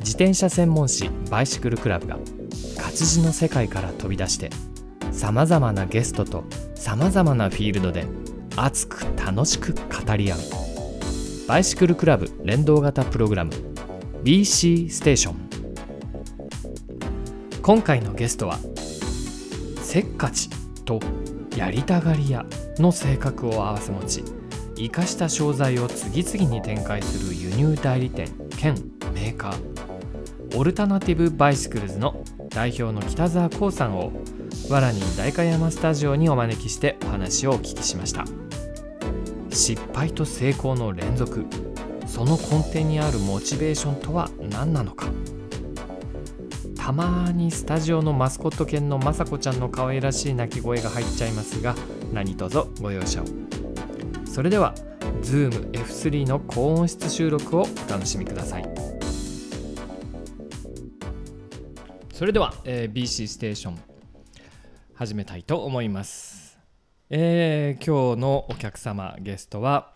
自転車専門誌バイシクルクラブが活字の世界から飛び出してさまざまなゲストとさまざまなフィールドで熱く楽しく語り合う。バイシクルクラブ連動型プログラム BC ステーション今回のゲストはせっかちとやりたがり屋の性格を併せ持ち生かした商材を次々に展開する輸入代理店兼メーカー。オルタナティブバイシクルズの代表の北澤肯さんを我らが代官山スタジオにお招きしてお話をお聞きしました。失敗と成功の連続。その根底にあるモチベーションとは何なのか。たまにスタジオのマスコット犬のまさこちゃんの可愛らしい鳴き声が入っちゃいますが何卒ご容赦を。それでは ZoomF3 の高音質収録をお楽しみください。それでは、えー BC ステーション始めたいと思います、えー今日のお客様ゲストは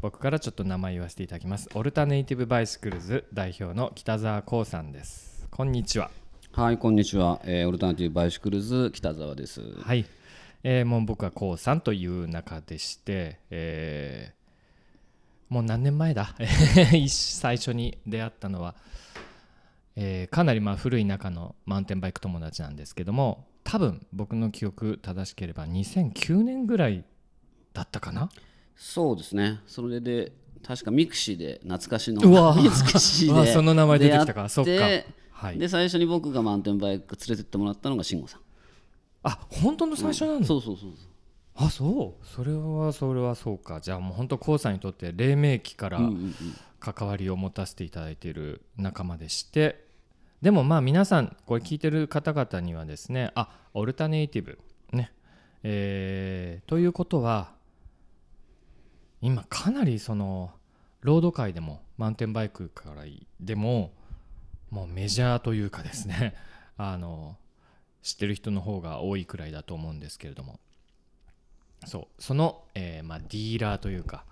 僕からちょっと名前言わせていただきます。オルタネイティブバイシクルズ代表の北澤光さんです。こんにちは。はい、こんにちは。えーオルタナティブバイシクルズ北澤です。はい、えーもう僕は肯さんという仲でして、えーもう何年前だ？一最初に出会ったのは、えーかなりまあ古い仲のマウンテンバイク友達なんですけども多分僕の記憶正しければ2009年ぐらいだったかな？そうですね。それで確かミクシーで懐かしのうわミクシーで その名前出てきたか。そっか。はい。で最初に僕がマウンテンバイク連れてってもらったのが慎吾さん。あ本当の最初なの、そうそうそうそう。あそう？それはそれはそうか。じゃあもう本当コウさんにとって黎明期から、うんうんうん。関わりを持たせていただいている仲間でしてでもまあ皆さんこれ聞いてる方々にはですねあオルタネイティブねえーということは今かなりそのロード界でもマウンテンバイクからでももうメジャーというかですね あの知ってる人の方が多いくらいだと思うんですけれども。そうその、えーまあ、ディーラーというか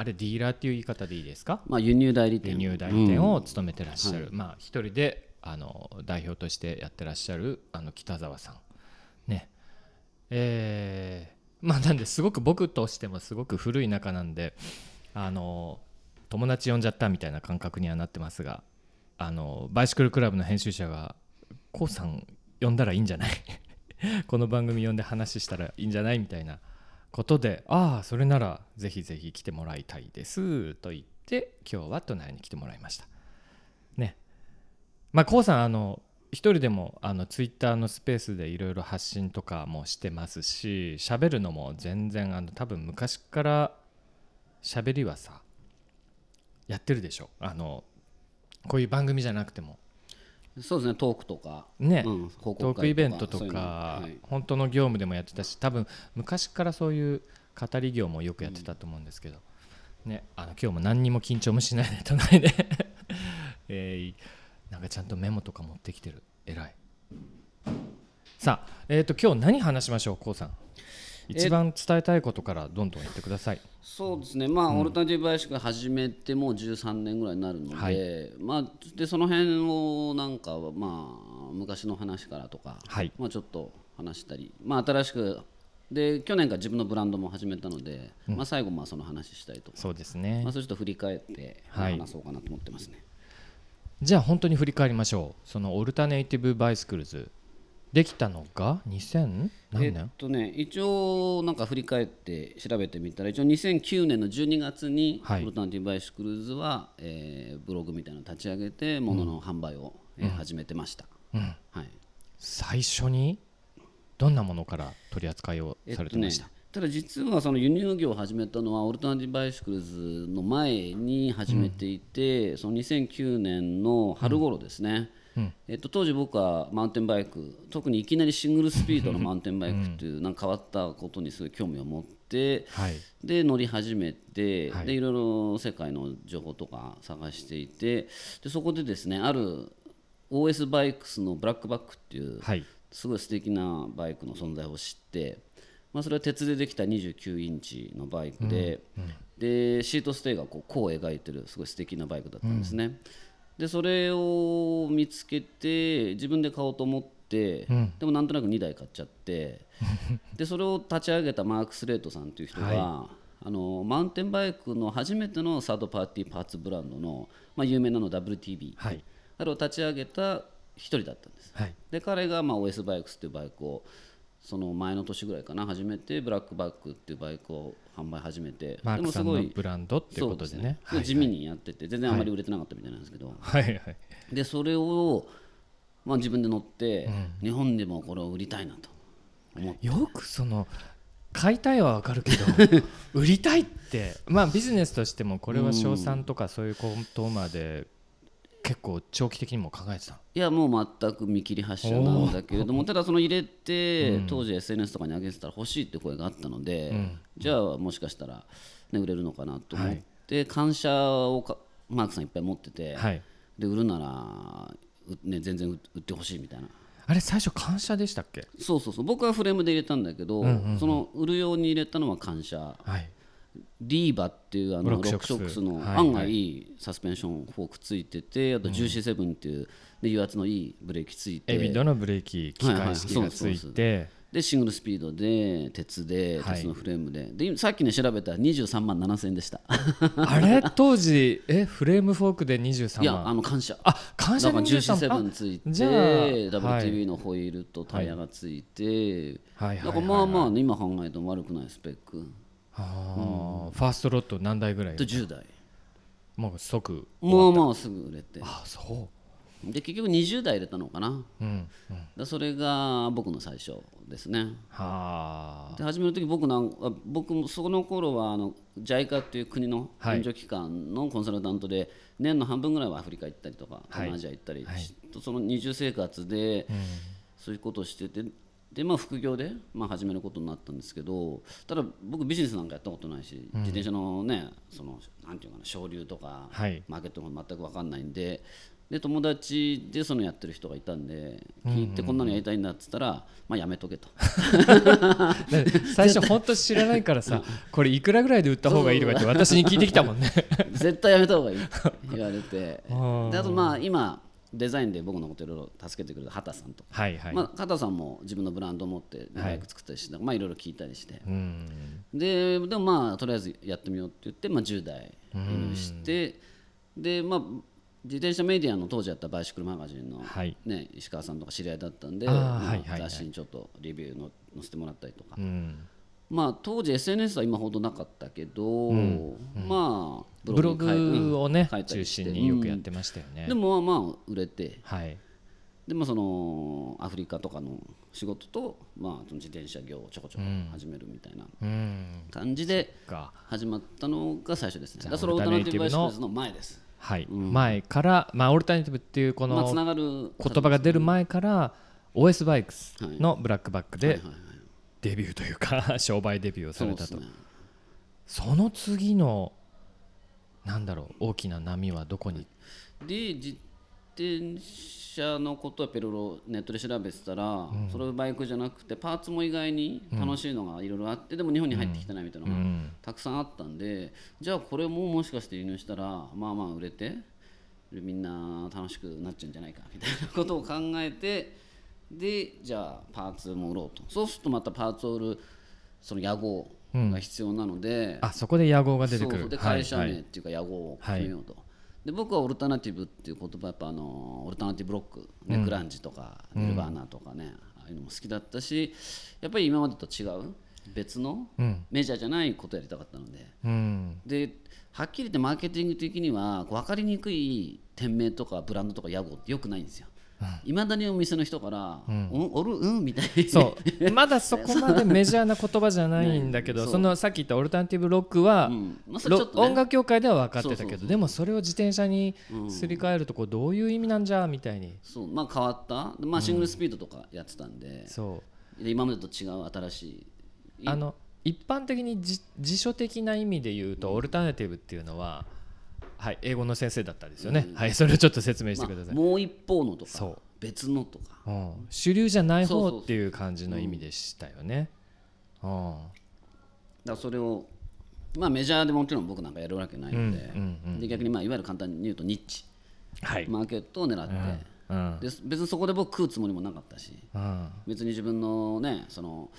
あれディーラーっていう言い方でいいですか？まあ輸入代理店。輸入代理店うん。を務めてらっしゃる、まあ一人であの代表としてやってらっしゃるあの北澤さん。ね。えーまあなんですごく僕としてもすごく古い仲なんであの友達呼んじゃったみたいな感覚にはなってますがあのバイシクルクラブの編集者が「こうさん呼んだらいいんじゃない? 」この番組呼んで話したらいいんじゃない？みたいなことでああそれならぜひぜひ来てもらいたいですと言って今日は隣に来てもらいました。ね。まあこうさんあの一人でもあのツイッターのスペースでいろいろ発信とかもしてますし喋るのも全然あの多分昔から喋りはさやってるでしょ。あのこういう番組じゃなくてもそうですね。トークとか。ね、うんトークイベントとかはい。本当の業務でもやってたし多分昔からそういう語り業もよくやってたと思うんですけど、ね、あの今日も何にも緊張もしないで隣で、えーなんかちゃんとメモとか持ってきてる。偉い。さあ、えー、と今日何話しましょうこうさん？一番伝えたいことからどんどん言ってください。そうですね、まあ、オルタナティブバイシクル始めてもう13年ぐらいになるので、はい。まあ、でその辺をなんか、まあ、昔の話からとか、はい。まあ、ちょっと話したり、まあ、新しくで去年から自分のブランドも始めたので、まあ、最後まあその話したりとか、そうですね。まあ、それちょっと振り返って話そうかなと思ってますね。じゃあ本当に振り返りましょう。そのオルタネイティブバイスクルズできたのが2000何え年、っとね、一応なんか振り返って調べてみたら一応2009年の12月にはい。オルタナティブバイシクルズは、えーブログみたいなのを立ち上げて物の販売を、えー始めてました、うん。はい。最初にどんなものから取り扱いをされてました、ただ実はその輸入業を始めたのはオルタナティブバイシクルズの前に始めていて、その2009年の春頃ですね、えっと、当時僕はマウンテンバイク特にいきなりシングルスピードのマウンテンバイクっていうなんか変わったことにすごい興味を持って、はい。で乗り始めて、はい。でいろいろ世界の情報とか探していてでそこでですねある OS バイクスのブラックバックっていうはい。すごい素敵なバイクの存在を知って、まあ、それは鉄でできた29インチのバイクで,、でシートステイがこうこう描いてるすごい素敵なバイクだったんですね、でそれを見つけて自分で買おうと思って、でもなんとなく2台買っちゃって でそれを立ち上げたマーク・スレートさんという人が、あのマウンテンバイクの初めてのサードパーティーパーツブランドの、まあ、有名なの WTB、はい。あれを立ち上げた一人だったんです。はい。で彼がまあ OS バイクスっていうバイクをその前の年ぐらいかな。始めてブラックバックっていうバイクを販売始めてマークさんのでもすごいブランドってことでね。地味にやってて全然あまり売れてなかったみたいなんですけど、はいはい。でそれを、まあ、自分で乗って、日本でもこれを売りたいなと思って。よくその買いたいはわかるけど 売りたいってまあビジネスとしてもこれは賞賛とかそういうことまで結構長期的にも考えてたいやもう全く見切り発車なんだけれどもただその入れて、当時 SNS とかに上げてたら欲しいって声があったので、じゃあもしかしたら、ね、売れるのかなと思って、感謝をかマークさんいっぱい持ってて、はい。で売るなら、うね、全然売売ってほしいみたいな。あれ最初感謝でしたっけ？そうそうそう。僕はフレームで入れたんだけど、その売るように入れたのは感謝。はいリーバっていうあのロックショックスのはい案外いいサスペンションフォークついててあと GC7 っていうで油圧のいいブレーキついて。エビドのブレーキ機械式がついて。でシングルスピードで鉄ではい。鉄のフレームで,、で今さっきね調べたら23万7000円でした。あれ？当時えフレームフォークで23いや万あの感謝。あ感謝でだから23万？GC7 ついてじゃあ WTB のホイールとタイヤがついて、だからまあまあ、ね、今考えても悪くないスペックあーファーストロット何台ぐらい？で10台。もう即まあまあすぐ売れて。あそで結局20台入れたのかな。ううん。でそれが僕の最初ですね。はあ。で始める時僕なんあ僕もその頃はあの JICA っていう国のはい。援助機関のコンサルタントで年の半分ぐらいはアフリカ行ったりとかはい。東南アジア行ったりし、その二重生活でそういうことをしててでまあ副業でまあ始めることになったんですけどただ僕ビジネスなんかやったことないし、自転車のねそのなんていうかな省流とか、はい。マーケットが全く分かんないんでで友達でそのやってる人がいたんで聞いてこんなのやりたいんだっつったら、まあやめとけと。で最初本当知らないからさこれいくらぐらいで売った方がいいとかって私に聞いてきたもんね。絶対やめた方がいいって言われて。ー であとまあ今デザインで僕のこといろいろ助けてくれる畑さんとか、はいはい、まあ、畑さんも自分のブランドを持ってバイク作ったりして、まあいろいろ聞いたりして。うん。ででもまあとりあえずやってみようって言って、まあ、10台輸入してでまあ自転車メディアの当時やったバイシクルマガジンの、はい。ね、石川さんとか知り合いだったんで、まあはいはいはい。雑誌にちょっとレビューの載せてもらったりとか、うんまあ当時 SNS は今ほどなかったけど、まあブログをね中心によくやってましたよね、でもまあまあ売れて。はい。でもそのアフリカとかの仕事と、まあ、その自転車業をちょこちょこ始めるみたいなうん。感じでか。始まったのが最初ですね。だからそれオルタナティブバイシズの前です。はい、前からまあオルタナティブっていうこのながる言葉が出る前から OS バイクスのブラックバックではいはいはいデビューというか 商売デビューをされたと。ね。その次のなんだろう大きな波はどこに？で自転車のことはペロロネットで調べてたら、それはバイクじゃなくてパーツも意外に楽しいのがいろいろあって、でも日本に入ってきてないみたいなのがたくさんあったんで、じゃあこれももしかして輸入したらまあまあ売れてみんな楽しくなっちゃうんじゃないかみたいなことを考えてでじゃあパーツも売ろうと。そうするとまたパーツを売るその屋号が必要なので、あそこで屋号が出てくる。ではい会社名っていうか屋号を決めようと、で僕はオルタナティブっていう言葉やっぱあのオルタナティブロック、ねグランジとかニルバーナとかね、ああいうのも好きだったしやっぱり今までと違う別のうん。メジャーじゃないことやりたかったので。うん。ではっきり言ってマーケティング的には分かりにくい店名とかブランドとか屋号ってよくないんですよいまだにお店の人から「うん、おる？うん?」みたいにそう。まだそこまでメジャーな言葉じゃないんだけどそのさっき言ったオルタナティブロックは、うん。まあね。ロ音楽業界では分かってたけどでもそれを自転車にすり替えるとこうどういう意味なんじゃみたいに。そう。まあ変わった、まあ、シングルスピードとかやってたんで,、そう。で今までと違う新しい。あの一般的にじ辞書的な意味で言うとオルタナティブっていうのは、はい、英語の先生だったんですよね、はい、それをちょっと説明してください、まあもう一方のとかそう。別のとか。うん、主流じゃない方っていう感じの意味でしたよね。うん。だからそれをまあメジャーでもちろん僕なんかやるわけないので,、で逆にまあいわゆる簡単に言うとニッチ。はい、マーケットを狙って、うん。で別にそこで僕食うつもりもなかったし。うん、別に自分のねその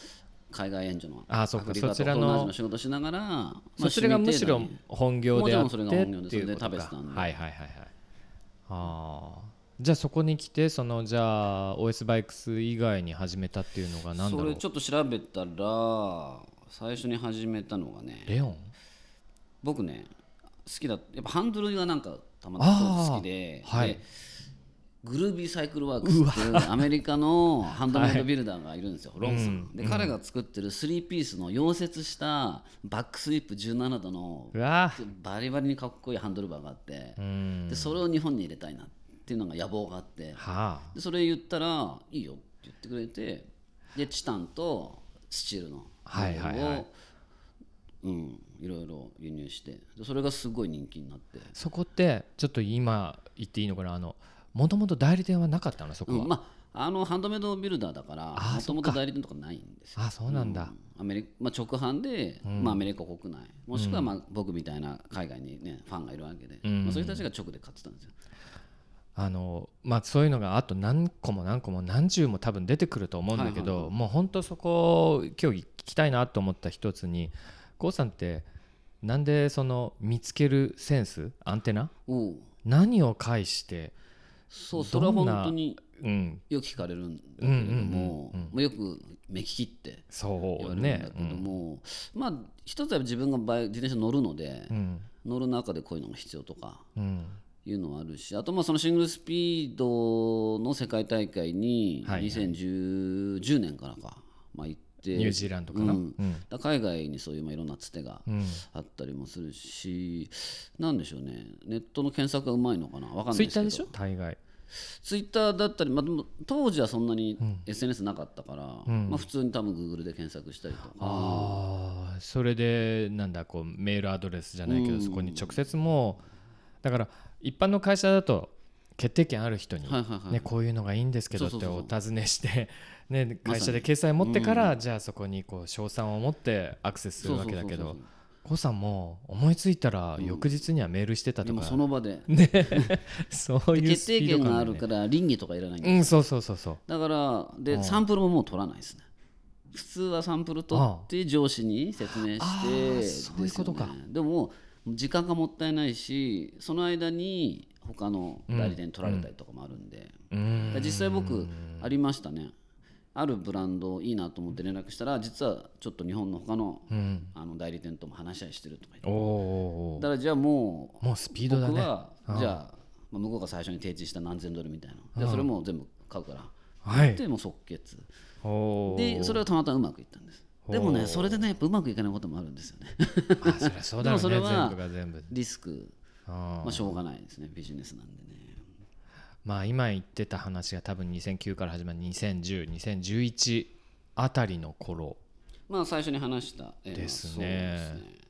海外援助のあそうか。そちらの同じの仕事しながら、まあそちらがむしろ本業であってもちろんそれが本業でそれで食べてたんではいはいはいはいああじゃあそこに来てそのじゃあ OS バイクス以外に始めたっていうのが何だろ程度そうれちょっと調べたら最初に始めたのがねレオン僕ね好きだやっぱハンドルがなんかたまたま好きで,、はいでグルービーサイクルワークスっていうアメリカのハンドメイドビルダーがいるんですよ、ロンさん、で彼が作ってる3ピースの溶接したバックスイープ17度のバリバリにかっこいいハンドルバーがあって、うん。でそれを日本に入れたいなっていうのが野望があってはあ。でそれ言ったらいいよって言ってくれてでチタンとスチールのはいはいはい。をうんいろいろ輸入してでそれがすごい人気になって、そこってちょっと今言っていいのかな？あのもともと代理店はなかったのそこは、うんまああのハンドメイドビルダーだからもともと代理店とかないんですよ。あそうなんだ、アメリカ、まあ、直販で、まあ、アメリカ国内もしくはまあ僕みたいな海外にねファンがいるわけで、まあ、そういう人たちが直で買ってたんですよ。あのまあ、そういうのがあと何個も何個も何十も多分出てくると思うんだけど、はいはいもう本当そこ今日聞きたいなと思った一つに郷さんってなんでその見つけるセンスアンテナ？何を介して、そうそれは本当にうん、よく聞かれるんだけれども、まあよく目利きってそう言われるんねだけども、まあ一つは自分がバイ自転車乗るので、うん。乗る中でこういうのが必要とかうん。いうのはあるしあとまあそのシングルスピードの世界大会にはいはい。2010 10年からか、まあ、行って。ニュージーランドかな、ううん。んだから海外にそういうまあいろんなつてがうん。あったりもするし、なんでしょうね。ネットの検索がうまいのかな。わかんないですけど。ツイッターでしょ？大概。ツイッターだったり、まあ、でも当時はそんなに SNS なかったから、まあ、普通に多分 Google で検索したりとか、ああそれでなんだこうメールアドレスじゃないけど、そこに直接もうだから一般の会社だと決定権ある人に、ね、こういうのがいいんですけどってお尋ねして、ね、会社で掲載持ってから、じゃあそこにこう賞賛を持ってアクセスするわけだけどコさんも思いついたら翌日にはメールしてたとか、その場で。そういう決定権があるから倫理とかいらないんですよ。うんそうそうそうそう。だからでサンプルももう取らないですね。普通はサンプル取って上司に説明あしてねそういうことか。でも時間がもったいないしその間に他の代理店に取られたりとかもあるんで、実際僕ありましたね。あるブランドいいなと思って連絡したら実はちょっと日本の他の,、うん。あの代理店とも話し合いしてるとか言って。だからじゃあもうーもうスピードだね。僕はじゃあ、まあ、向こうが最初に提示した何千ドルみたいな。じゃあそれも全部買うから、はい。でもう即決。でそれはたまたまうまくいったんです。でもねそれでねやっぱうまくいかないこともあるんですよね。あそそね。でもそれは全部が全部。リスクまあしょうがないですねビジネスなんでね。まあ今言ってた話が多分2009から始まる20102011あたりの頃まあ最初に話した、えーですね。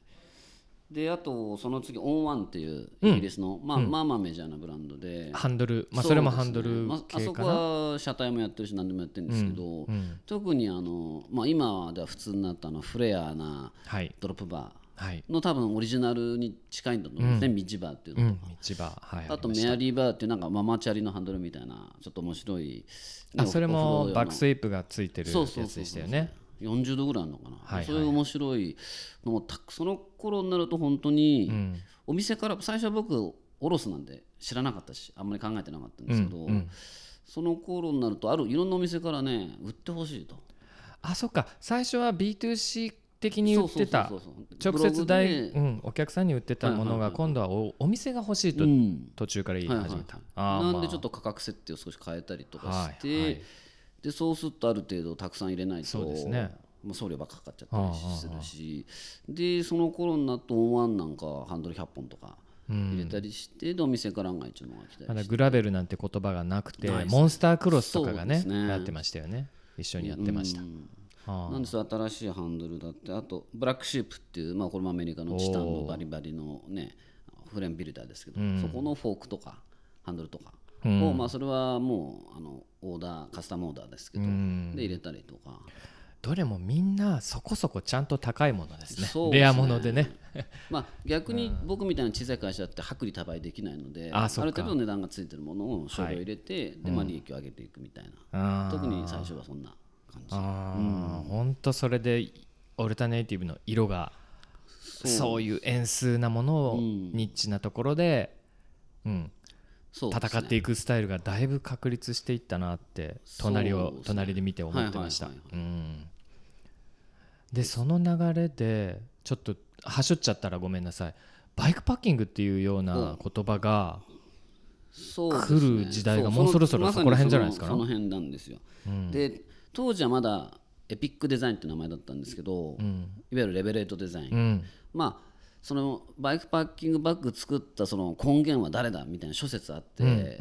であとその次オンワンっていうイギリスの、まあ、まあまあメジャーなブランドで、ハンドルまあそれもハンドルねまあ、あそこは車体もやってるし何でもやってるんですけど、特にあの、まあ、今では普通になったあのフレアなはい。ドロップバはいーの多分オリジナルに近いんだと思うんですね、ミッジバーっていうのとか、うん道場はいあとメアリーバーっていうなんかママチャリのハンドルみたいなちょっと面白いあそれもバックスイイープがついてるやつでしたよね。40度ぐらいあるのかな、はいはい。そういう面白いのもたくその頃になると本当に、ん。お店から最初は僕おろすなんで知らなかったしあんまり考えてなかったんですけど、その頃になるとあるいろんなお店からね売ってほしいと。あそっか。最初は B2C 的に売ってた。直接代、ブログでうん、お客さんに売ってたものが今度はおお店が欲しいとうん。途中から言い始めた、なんでまあ。ちょっと価格設定を少し変えたりとかして、でそうするとある程度たくさん入れないとそうですね。まあ、送料ばっかかかっちゃったりするし。でその頃になるとオンワンなんかハンドル100本とか入れたりして、でお店から案外来たまだりして。グラベルなんて言葉がなくてモンスタークロスとかがねやってましたよね。一緒にやってました、うんなんです新しいハンドルだってあとブラックシープっていう、まあ、これもアメリカのチタンのバリバリのねフレームビルダーですけど、そこのフォークとかハンドルとかを、まあ、それはもうあのオーダーカスタムオーダーですけど、で入れたりとか。どれもみんなそこそこちゃんと高いものですね。すね。レアものでね。まあ、逆に僕みたいな小さい会社って薄利多売できないのである程度値段がついてるものを少量入れて、でまあ、利益を上げていくみたいな、特に最初はそんな感じ。あーほん。とそれでオルタネイティブの色がそう。いう円数なものをニッチなところで、うん、そうですね。戦っていくスタイルがだいぶ確立していったなって隣を隣で見て思ってました。でその流れでちょっとはしょっちゃったらごめんなさい。バイクパッキングっていうような言葉が来る時代がうもうそろそろそこら辺じゃないですか？そのその辺なんですよ、で当時はまだエピックデザインって名前だったんですけど、いわゆるレベレートデザイン、うん。まあそのバイクパッキングバッグ作ったその根源は誰だみたいな諸説あって、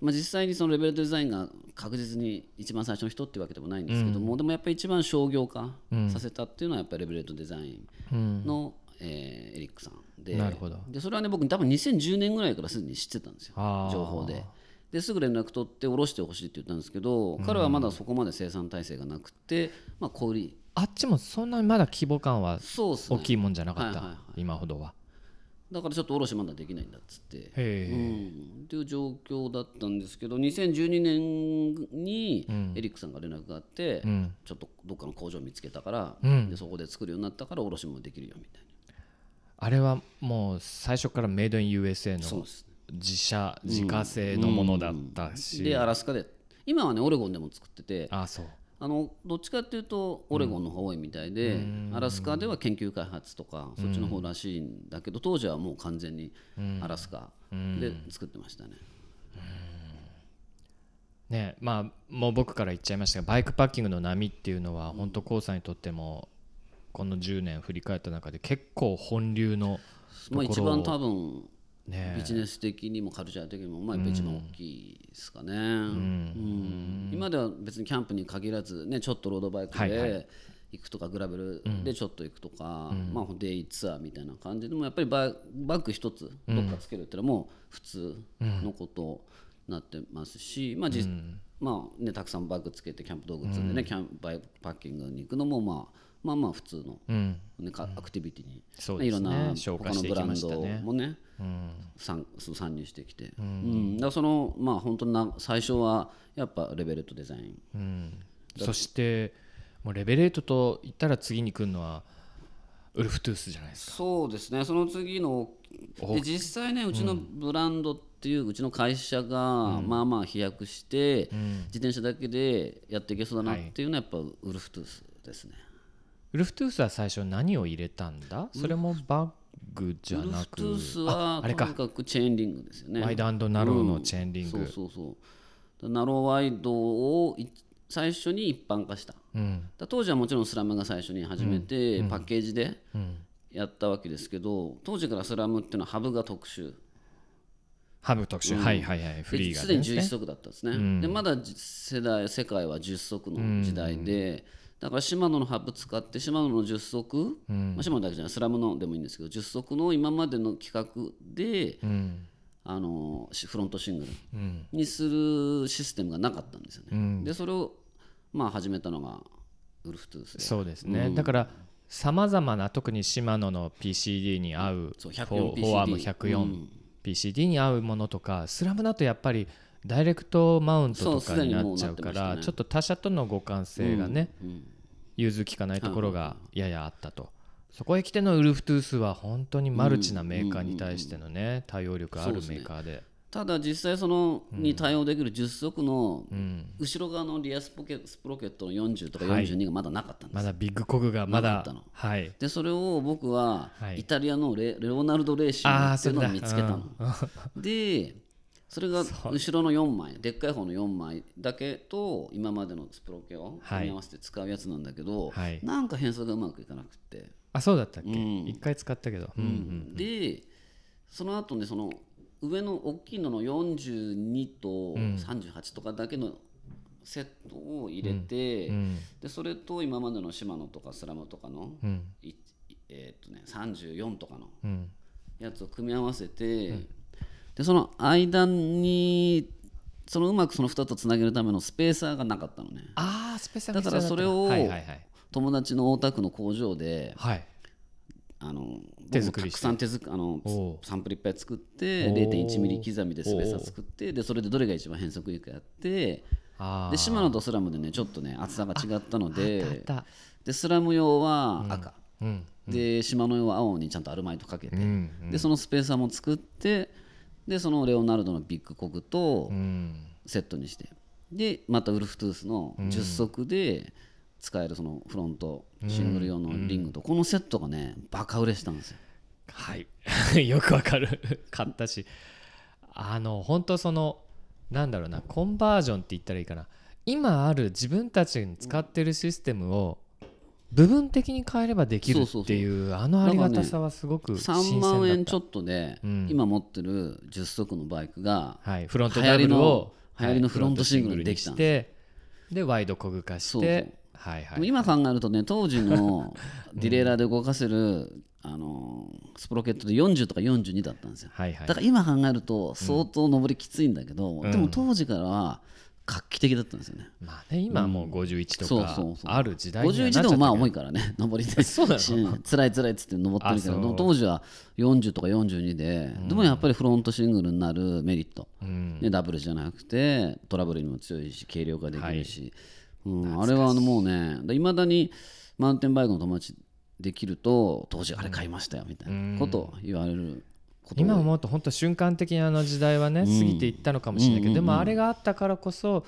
まあ、実際にそのレベルデザインが確実に一番最初の人っていうわけでもないんですけども、でもやっぱり一番商業化させたっていうのはやっぱりレベルデザインの、えーエリックさんで。なるほど。でそれはね僕多分2010年ぐらいからすでに知ってたんですよ。情報で。ですぐ連絡取って下ろしてほしいって言ったんですけど、彼はまだそこまで生産体制がなくて、まあ、小売り。あっちもそんなにまだ規模感は大きいもんじゃなかった、はいはいはい。今ほどは。だからちょっと卸まだできないんだっつって、うん、っていう状況だったんですけど2012年にエリックさんが連絡があって、ん。ちょっとどっかの工場見つけたから、うん。でそこで作るようになったから卸もできるよみたいあれはもう最初からメイドイン USA なそうのです自社自家製のものだったし、でアラスカで。今はねオレゴンでも作ってて。あそう。あのどっちかっていうとオレゴンの方が多いみたいで、アラスカでは研究開発とかそっちの方らしいんだけど当時はもう完全にアラスカで作ってましたね、ねまあもう僕から言っちゃいましたがバイクパッキングの波っていうのは本当コウさんにとってもこの10年振り返った中で結構本流のまあ、一番多分ね。ビジネス的にもカルチャー的にもまあやっぱ一番大きいですかね、うん。今では別にキャンプに限らず、ね、ちょっとロードバイクで行くとかグラベルでちょっと行くとか、まあ、デイツアーみたいな感じでもやっぱりババッグ一つどっかつけるっていうのはもう普通のことになってますし、まあじまあね、たくさんバッグつけてキャンプ道具積んでね、キャンプバイクパッキングに行くのも、まあ、まあまあ普通の、うん。ねかアクティビティに、ね。いろんな他のブランドもね参参入してきて、うん。だからそのまあ本当な最初はやっぱレベルとデザイン、そしてもうレベレートと言ったら次に来るのはウルフトゥースじゃないですか。そうですね。その次ので実際ねうちのブランドっていううちの会社がまあまあ飛躍して、自転車だけでやっていけそうだなっていうのはやっぱウルフトゥースですね、ウルフトゥースは最初何を入れたんだ？それもバッグじゃなくウルフトゥースはあれか。とにかくチェーンリングですよね。ワイドナローのチェーンリング、そうそうそう。ナローワイドをい最初に一般化した。うん。だ当時はもちろんスラムが最初に始めて、パッケージでやったわけですけど当時からスラムっていうのはハブが特殊。ハブ特集、はいはいはい。フリーがですでに11ね足だったんですね、でまだじ世代世界は10足の時代で、だからシマノのハブ使ってシマノの10足、まあ、シマノだけじゃないスラムのでもいいんですけど10足の今までの規格で、うん。あのしフロントシングルうん。にするシステムがなかったんですよね、でそれをまあ始めたのがウルフトゥースで。そうですね、だからさまざまな特にシマノの PCD に合うそうフォ104ーフォーアーム PCD 104、PCD に合うものとかスラムだとやっぱりダイレクトマウントとかになっちゃうからちょっと他社との互換性がね、融通きかないところがややあったと。そこへ来てのウルフトゥースは本当にマルチなメーカーに対してのね対応力あるメーカーで。ただ実際そのに対応できる10速のうん。後ろ側のリアスポケスプロケットの40とかはい。42がまだなかったんです、まだビッグコグがまだなかったの。はい。でそれを僕ははい。イタリアのレ,、レオナルド・レーシングああっていうのを見つけたの、うん。でそれが後ろの4枚でっかい方の4枚だけと今までのスプロケを組み合わせて使うやつなんだけど、はい。なんか変装がうまくいかなくって、あそうだったっけ？うん。一回使ったけど。うん。うんでその後ねその上の大きいのの42と38とかだけのセットを入れて、うん。でそれと今までのシマノとかスラムとかの、えーっとね、34とかのうん。やつを組み合わせて、でその間にそのうまくその2つをつなげるためのスペーサーがなかったのね。ああスペシャだからそれを友達の大田区の工場ではい。あの手作りたくさん手作あのサンプルいっぱい作っておー。0.1ミリ刻みでスペーサー作ってでそれでどれが一番変則いいかやってあでシマノとスラムでねちょっとね厚さが違ったのででスラム用は赤、うん。でシマノ用は青にちゃんとアルマイトかけて、うん。でそのスペーサーも作ってでそのレオナルドのビッグコグとうん。セットにして。でまたウルフトゥースの10足で使えるそのフロントシングル用のリングとこのセットがねバカ売れしたんですよ。はい。よくわかる。買ったし。あの本当そのなんだろうなコンバージョンって言ったらいいかな。今ある自分たちに使ってるシステムを部分的に変えればできるっていうあのありがたさはすごく新3鮮だった。万円ちょっとでうん。今持ってる10足のバイクがはい、フロントダブルを流行りのフロントシングルにできたんはいフロントシングルにしてでワイドコグ化してはいはい今考えるとね当時のディレイラーで動かせる、あのスプロケットで40とか42だったんですよ。だから今考えると相当上りきついんだけど、でも当時からは画期的だったんですよね、まあね今はもう51とかある時代にはなっ51ちゃったけどでもまあ重いからね 上りで。そうなの。し 辛い辛いっつって登ってるけど当時は40とか42で、でもやっぱりフロントシングルになるメリット、うん。ね、ダブルじゃなくてトラブルにも強いし軽量化できるし、うん、あれはあのもうねいまだにマウンテンバイクの友達できると当時あれ買いましたよみたいなことを言われる今思うと本当瞬間的にあの時代はね過ぎていったのかもしれないけど、でもあれがあったからこそ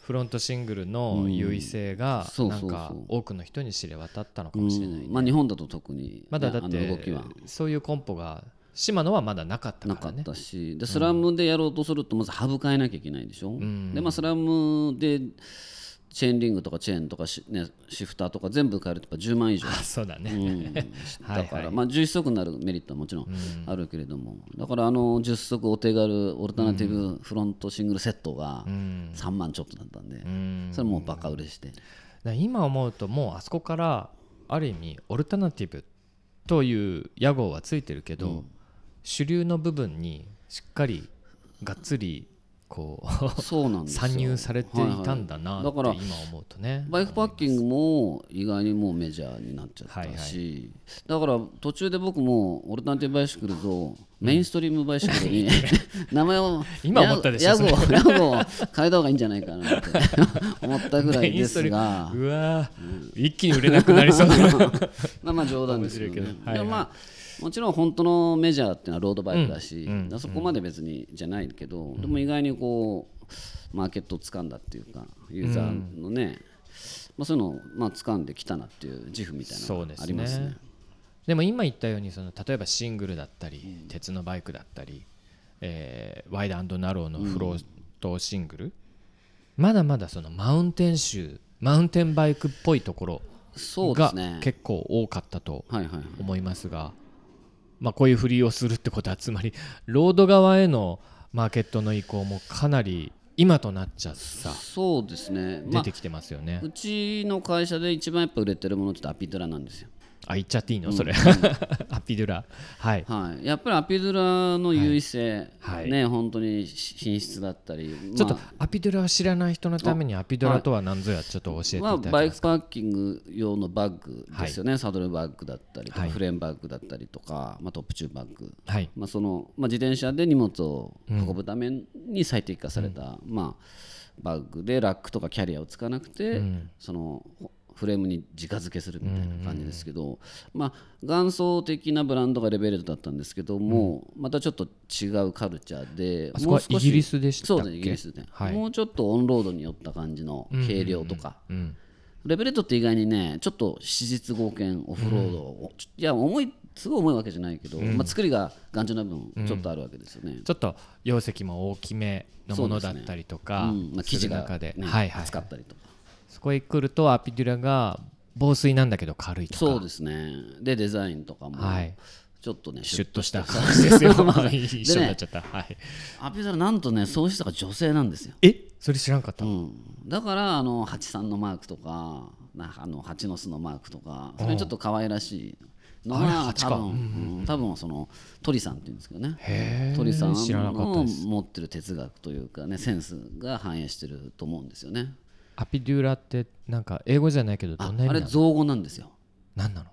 フロントシングルの優位性がなんか多くの人に知れ渡ったのかもしれない、うん。まあ、日本だと特に、まだだっては。そういうコンポが島野はまだなかったなかっからねたし、でスラムでやろうとするとまずハブ変えなきゃいけないでしょ、でまあ、スラムでチェーンリングとかチェーンとかシ,、ね、シフターとか全部変えるとやっぱ10万以上。あそうだね、うん。だ はい。から、はいまあ、11足になるメリットはもちろんあるけれども、だからあの10足お手軽オルタナティブフロントシングルセットが3万ちょっとだったんで、ん。それもうバカ売れして、今思うともうあそこからある意味オルタナティブという屋号はついてるけど、主流の部分にしっかりがっつりこうそうなんですよ。参入されていたんだなはいはい。だから今思うとね、バイクパッキングも意外にもうメジャーになっちゃったし、だから途中で僕もオルタナティブバイシクルとメインストリームバイシクルに名前を今思ったでしょヤゴそヤゴを変えた方がいいんじゃないかなって思ったぐらいですが。うわー。一気に売れなくなりそうな。まあまあ冗談ですけど。ねはいはい。でもまあもちろん本当のメジャーっていうのはロードバイクだし、だからそこまで別にじゃないけど、でも意外にこうマーケットを掴んだっていうかユーザーのね、まあ、そういうのをまあ掴んできたなっていう自負みたいなのがありますね。ね。でも今言ったようにその例えばシングルだったり、鉄のバイクだったり、えーワイドナローのフロートシングル、まだまだそのマウンテン州マウンテンバイクっぽいところが。結構多かったとはいはいはい。思いますが、まあ、こういうふりをするってことはつまりロード側へのマーケットの移行もかなり今となっちゃさそうですね。まあ出てきてますよね。うちの会社で一番やっぱ売れてるものってアピドラなんですよ。あ言っちゃっていいの？それ、アピドゥラ。はい。はい、やっぱりアピドラの優位性、はい。ね本当に品質だったり、ちょっとまアピドゥラを知らない人のためにアピドゥラとは何ぞやちょっと教えていあまあ、ただバイクけますか、パッキング用のバッグですよね、サドルバッグだったりとか、はい。フレームバッグだったりとか、まあ、トップチューバッグ、はい。まあそのまあ、自転車で荷物を運ぶために最適化された、まあ、バッグでラックとかキャリアを使わなくて、そのほフレームに直付けするみたいな感じですけど、まあ、元祖的なブランドがレベルだったんですけども、またちょっと違うカルチャーであそこはイギリスでしたっけ？そうねイギリスで、はい。もうちょっとオンロードに寄った感じの軽量とか、うんレベレットって意外にねちょっと史実合憲オフロードを、いや重いすごい重いわけじゃないけど、まあ、作りが頑丈な分ちょっとあるわけですよね、ちょっと容積も大きめのものだったりとかうん。まあ、生す地が、る中で、ねはいはい厚かったりとか。そこへ来るとアピデュラが防水なんだけど軽いとか。そうですね。でデザインとかもはい。ちょっとねシュッとした。さ感じですよ。一緒になっちゃった、はい、アピザラなんとね創始者が女性なんですよ、え？それ知らんかった、うん、だからあの83のマークとかなあの蜂の巣のマークとかそれにちょっと可愛らしいのが多分、うん多分その鳥さんっていうんですけどね。鳥さん知らなかったの持ってる哲学というかねセンスが反映してると思うんですよねアピデュラってなんか英語じゃないけどどあんな意味あれ造語なんですよ。何なの？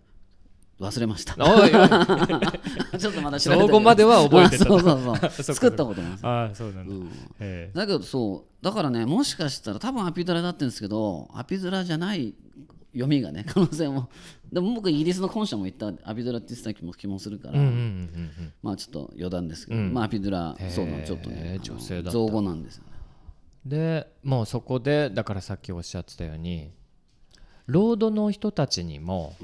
忘れました。おいおい。ちょっとまだ調べて造語までは覚えてた。あそうそう。そう作ったこともあるああそうなんだ、えだけどそうだからねもしかしたら多分アピドラだってるんですけどアピドラじゃない読みがね可能性も。でも僕イギリスの本社も行ったアピドラって言ってた気も気もするから、えうんうんうんうん。ままあちょっと余談ですけど、まあアピドラそうなのちょっとへねえ女性だ造語なんですよ。ねでもうそこでだからさっきおっしゃってたようにロードの人たちにも、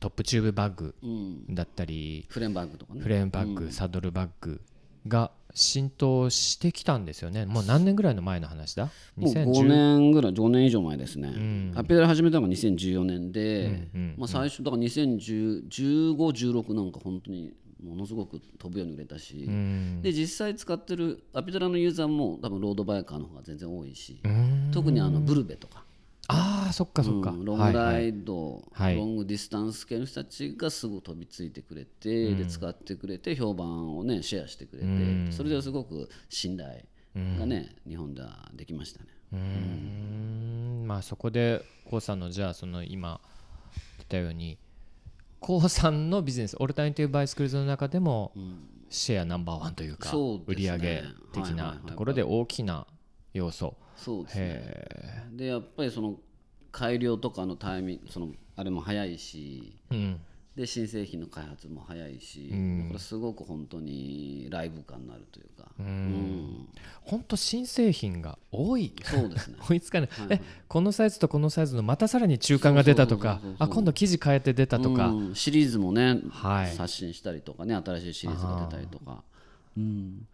トップチューブバッグうん。だったりフレームバッグとかね。フレームバッグ、サドルバッグが浸透してきたんですよね。もう何年ぐらいの前の話だ？もう5 2010年ぐらい5年以上前ですね、アピドラ始めたのが2014年で、うんうんまあ、最初だから201516なんか本当にものすごく飛ぶように売れたし、うん。で実際使ってるアピドラのユーザーも多分ロードバイカーの方が全然多いし、うん。特にあのブルベとか、ああそっかそっか、うんロングラはいはいイド、はい。ロングディスタンス系の人たちがすぐ飛びついてくれて、で使ってくれて評判をねシェアしてくれて、それですごく信頼がね、日本ではできましたね。うーん。まあそこで k o さんのじゃあその今言ったようにさんのビジネスオルタナティブバイスクルズの中でもシェアナンバーワンというか売り上げ的なところで大きな要素。そうですね。へでやっぱりその改良とかのタイミングそのあれも早いしえうんで新製品の開発も早いし、うん。だからすごく本当にライブ感のあるというか、うん。本当新製品が多い。そうですね。追いつかない。えこのサイズとこのサイズのまたさらに中間が出たとかあ今度生地変えて出たとか、うん。シリーズもね、はい。刷新したりとかね新しいシリーズが出たりとか、うん、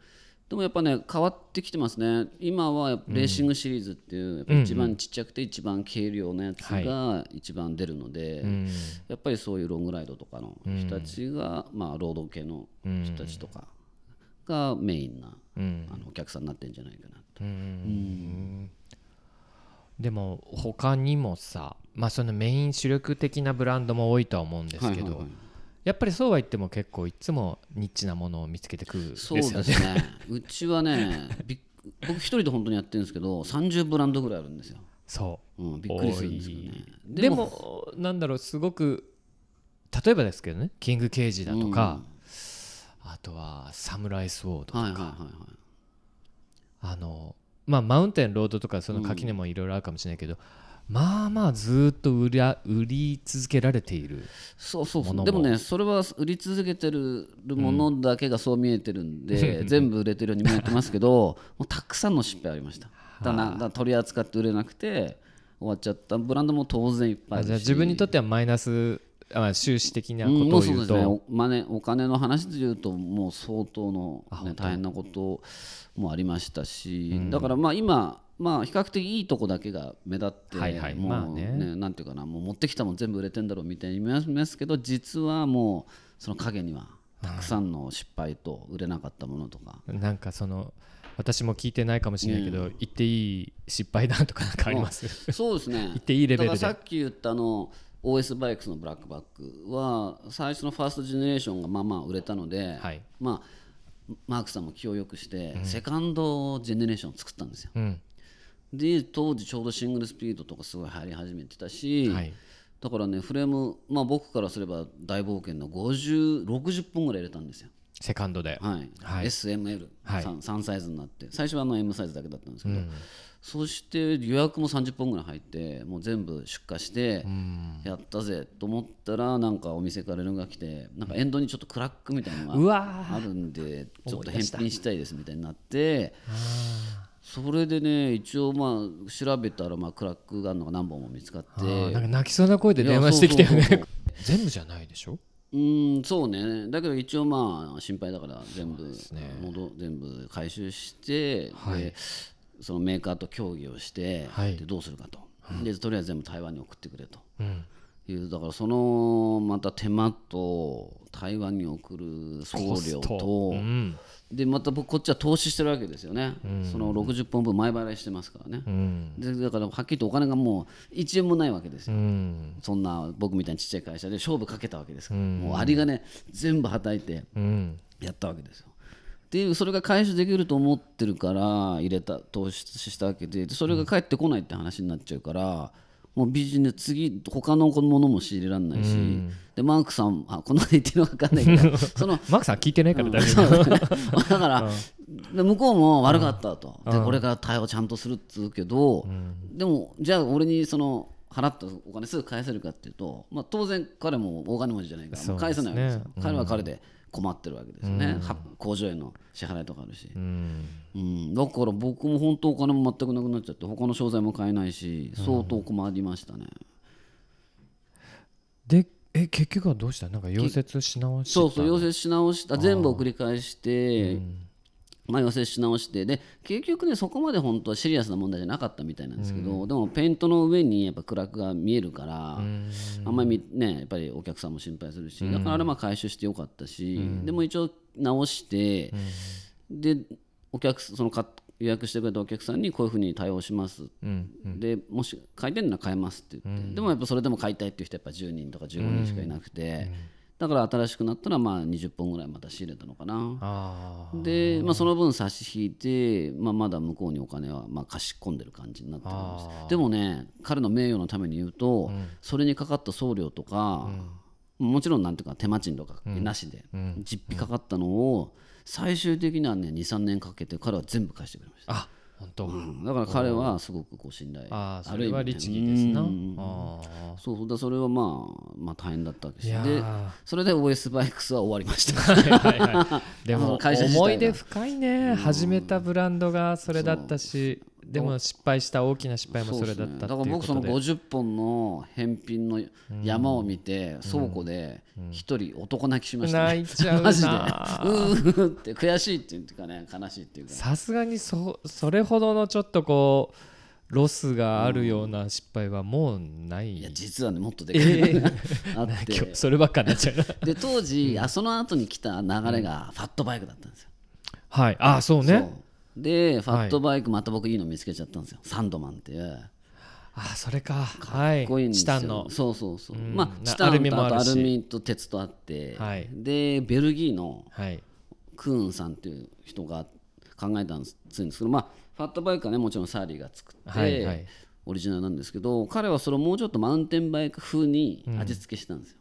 でもやっぱね変わってきてますね。今はレーシングシリーズっていう、やっぱ一番ちっちゃくて一番軽量なやつが一番出るので、うん。やっぱりそういうロングライドとかの人たちが、まあロード系の人たちとかがメインな、うん。あのお客さんになってんじゃないかなと。でも他にもさまあそのメイン主力的なブランドも多いとは思うんですけど、はいはいはいやっぱりそうは言っても結構いつもニッチなものを見つけてくるそう。ですね。うちはね 僕一人で本当にやってるんですけど30ブランドぐらいあるんですよ、そう。うん、びっくりするんですけどねでもなんだろうすごく例えばですけどねキングケージだとか、あとはサムライスウォードとか、はいはいはいはい。あのまあマウンテンロードとかその垣根もいろいろあるかもしれないけど、まあまあずっと売りゃ売り続けられているそうそうそう。でもねそれは売り続けてるものだけがそう見えてるんで、全部売れてるように見えてますけどもうたくさんの失敗ありました。だなだ取り扱って売れなくて終わっちゃった。ブランドも当然いっぱいじゃあ自分にとってはマイナスあ収支的なことを言うと、ですね。お,、まあね、お金の話で言うともう相当の、ね、大変なこともありましたし、だからまあ今まあ比較的いいとこだけが目立って、はいはいもうまあね。ねなんていうかなもう持ってきたもん全部売れてんだろうみたいに見えますけど実はもうその陰にはたくさんの失敗と売れなかったものとか、なんかその私も聞いてないかもしれないけど、言っていい失敗談とかなんかあります、そうですね。言っていいレベルで。だからさっき言ったあの OS バイクスのブラックバックは最初のファーストジェネレーションがまあまあ売れたので、はい。まあマークさんも気をよくして、セカンドジェネレーションを作ったんですよ。うんで当時ちょうどシングルスピードとかすごい流行り始めてたし、はい。だからねフレームまあ僕からすれば大冒険の5060本ぐらい入れたんですよ。セカンドで、はい。はい。SML3、はい。3サイズになって。最初はあの M サイズだけだったんですけど、うん。そして予約も30本ぐらい入ってもう全部出荷してうん。やったぜと思ったらなんかお店から連絡が来てなんかエンドにちょっとクラックみたいなのがうわー。あるんでちょっと返品したいですみたいになってそれでね一応まあ調べたらまあクラックがあるのが何本も見つかって。なんか泣きそうな声で電話してきたよね。全部じゃないでしょ？うーんそうね。だけど一応まあ心配だから全部すね。戻全部回収して、はい。でそのメーカーと協議をして、はい。でどうするかと、でとりあえず全部台湾に送ってくれと。うん。いうだからそのまた手間と台湾に送る送料と、うんでまた僕こっちは投資してるわけですよね、その60本分前払いしてますからね、うん。でだからはっきり言ってお金がもう1円もないわけですうよ、ん。そんな僕みたいにちっちゃい会社で勝負かけたわけですから、うん。もうアリがね全部はたいてうん。やったわけですよ。っていうそれが回収できると思ってるから入れた投資したわけででそれが返ってこないって話になっちゃうから、もうビジネス次他のものも仕入れられないし、でマークさんあこんなこと言ってるのか分かんないけど そのマークさん聞いてないから大丈夫。だから、で向こうも悪かったと、でこれから対応ちゃんとするっつうけど、でもじゃあ俺にその払ったお金すぐ返せるかっていうと、まあ、当然彼も大金持ちじゃないから、そう返せないわけですよ、彼は彼で困ってるわけですよね、は工場への支払いとかあるし、うん。うん、だから僕も本当お金も全くなくなっちゃって他の商材も買えないし相当困りましたね、でえ結局はどうした？なんか溶接し直したそうそう溶接し直した。全部を繰り返して、まあ、溶接し直してで結局ねそこまで本当はシリアスな問題じゃなかったみたいなんですけど、でもペイントの上にやっぱクラックが見えるから、あんまりみねやっぱりお客さんも心配するし、だからあれまあ回収してよかったし、でも一応直して、でお客そのか予約してくれたお客さんにこういうふうに対応します。うん。でもし買いたいなら買えますって言って、でもやっぱそれでも買いたいっていう人はやっぱ10人とか15人しかいなくて、だから新しくなったらまあ20本ぐらいまた仕入れたのかな。で、まあ、その分差し引いて、まあ、まだ向こうにお金はまあ貸し込んでる感じになってす。でもね彼の名誉のために言うと、それにかかった送料とか、もちろんなんていうか手間賃とかなしで、実費かかったのを最終的にはね23年かけて彼は全部返してくれました。あ本当、うん。だから彼はすごくこう信頼ああそれは律儀ですな、うん。あそうだそれはまあまあ大変だったですでー。それで OS バイクスは終わりました。はいはいはいで あも思い出深いね。始めたブランドがそれだったしでも失敗した大きな失敗もそれだったっていうだから僕そのことで50本の返品の山を見て倉庫で一人男泣きしました、ね。泣いちゃうマジで。うなーって悔しいっていうかね悲しいっていうか。さすがにそそれほどのちょっとこうロスがあるような失敗はもうない、いや実はねもっとでかい。のがあっ今て日そればっかになっちゃうな。で当時、あその後に来た流れがファットバイクだったんですよ。はい。ああそうねでファットバイクまた僕いいの見つけちゃったんですよ、サンドマンっていう。ああそれか。はかっいこいいんですよ、チタンの。そうそうそう、うん。まあなチタンとあとアルミと鉄とあって、はい。でベルギーのはい。クーンさんっていう人が考えたんですけどまあファットバイクはねもちろんサーリーが作って、はいはい。オリジナルなんですけど彼はそれをもうちょっとマウンテンバイク風に味付けしたんですよ、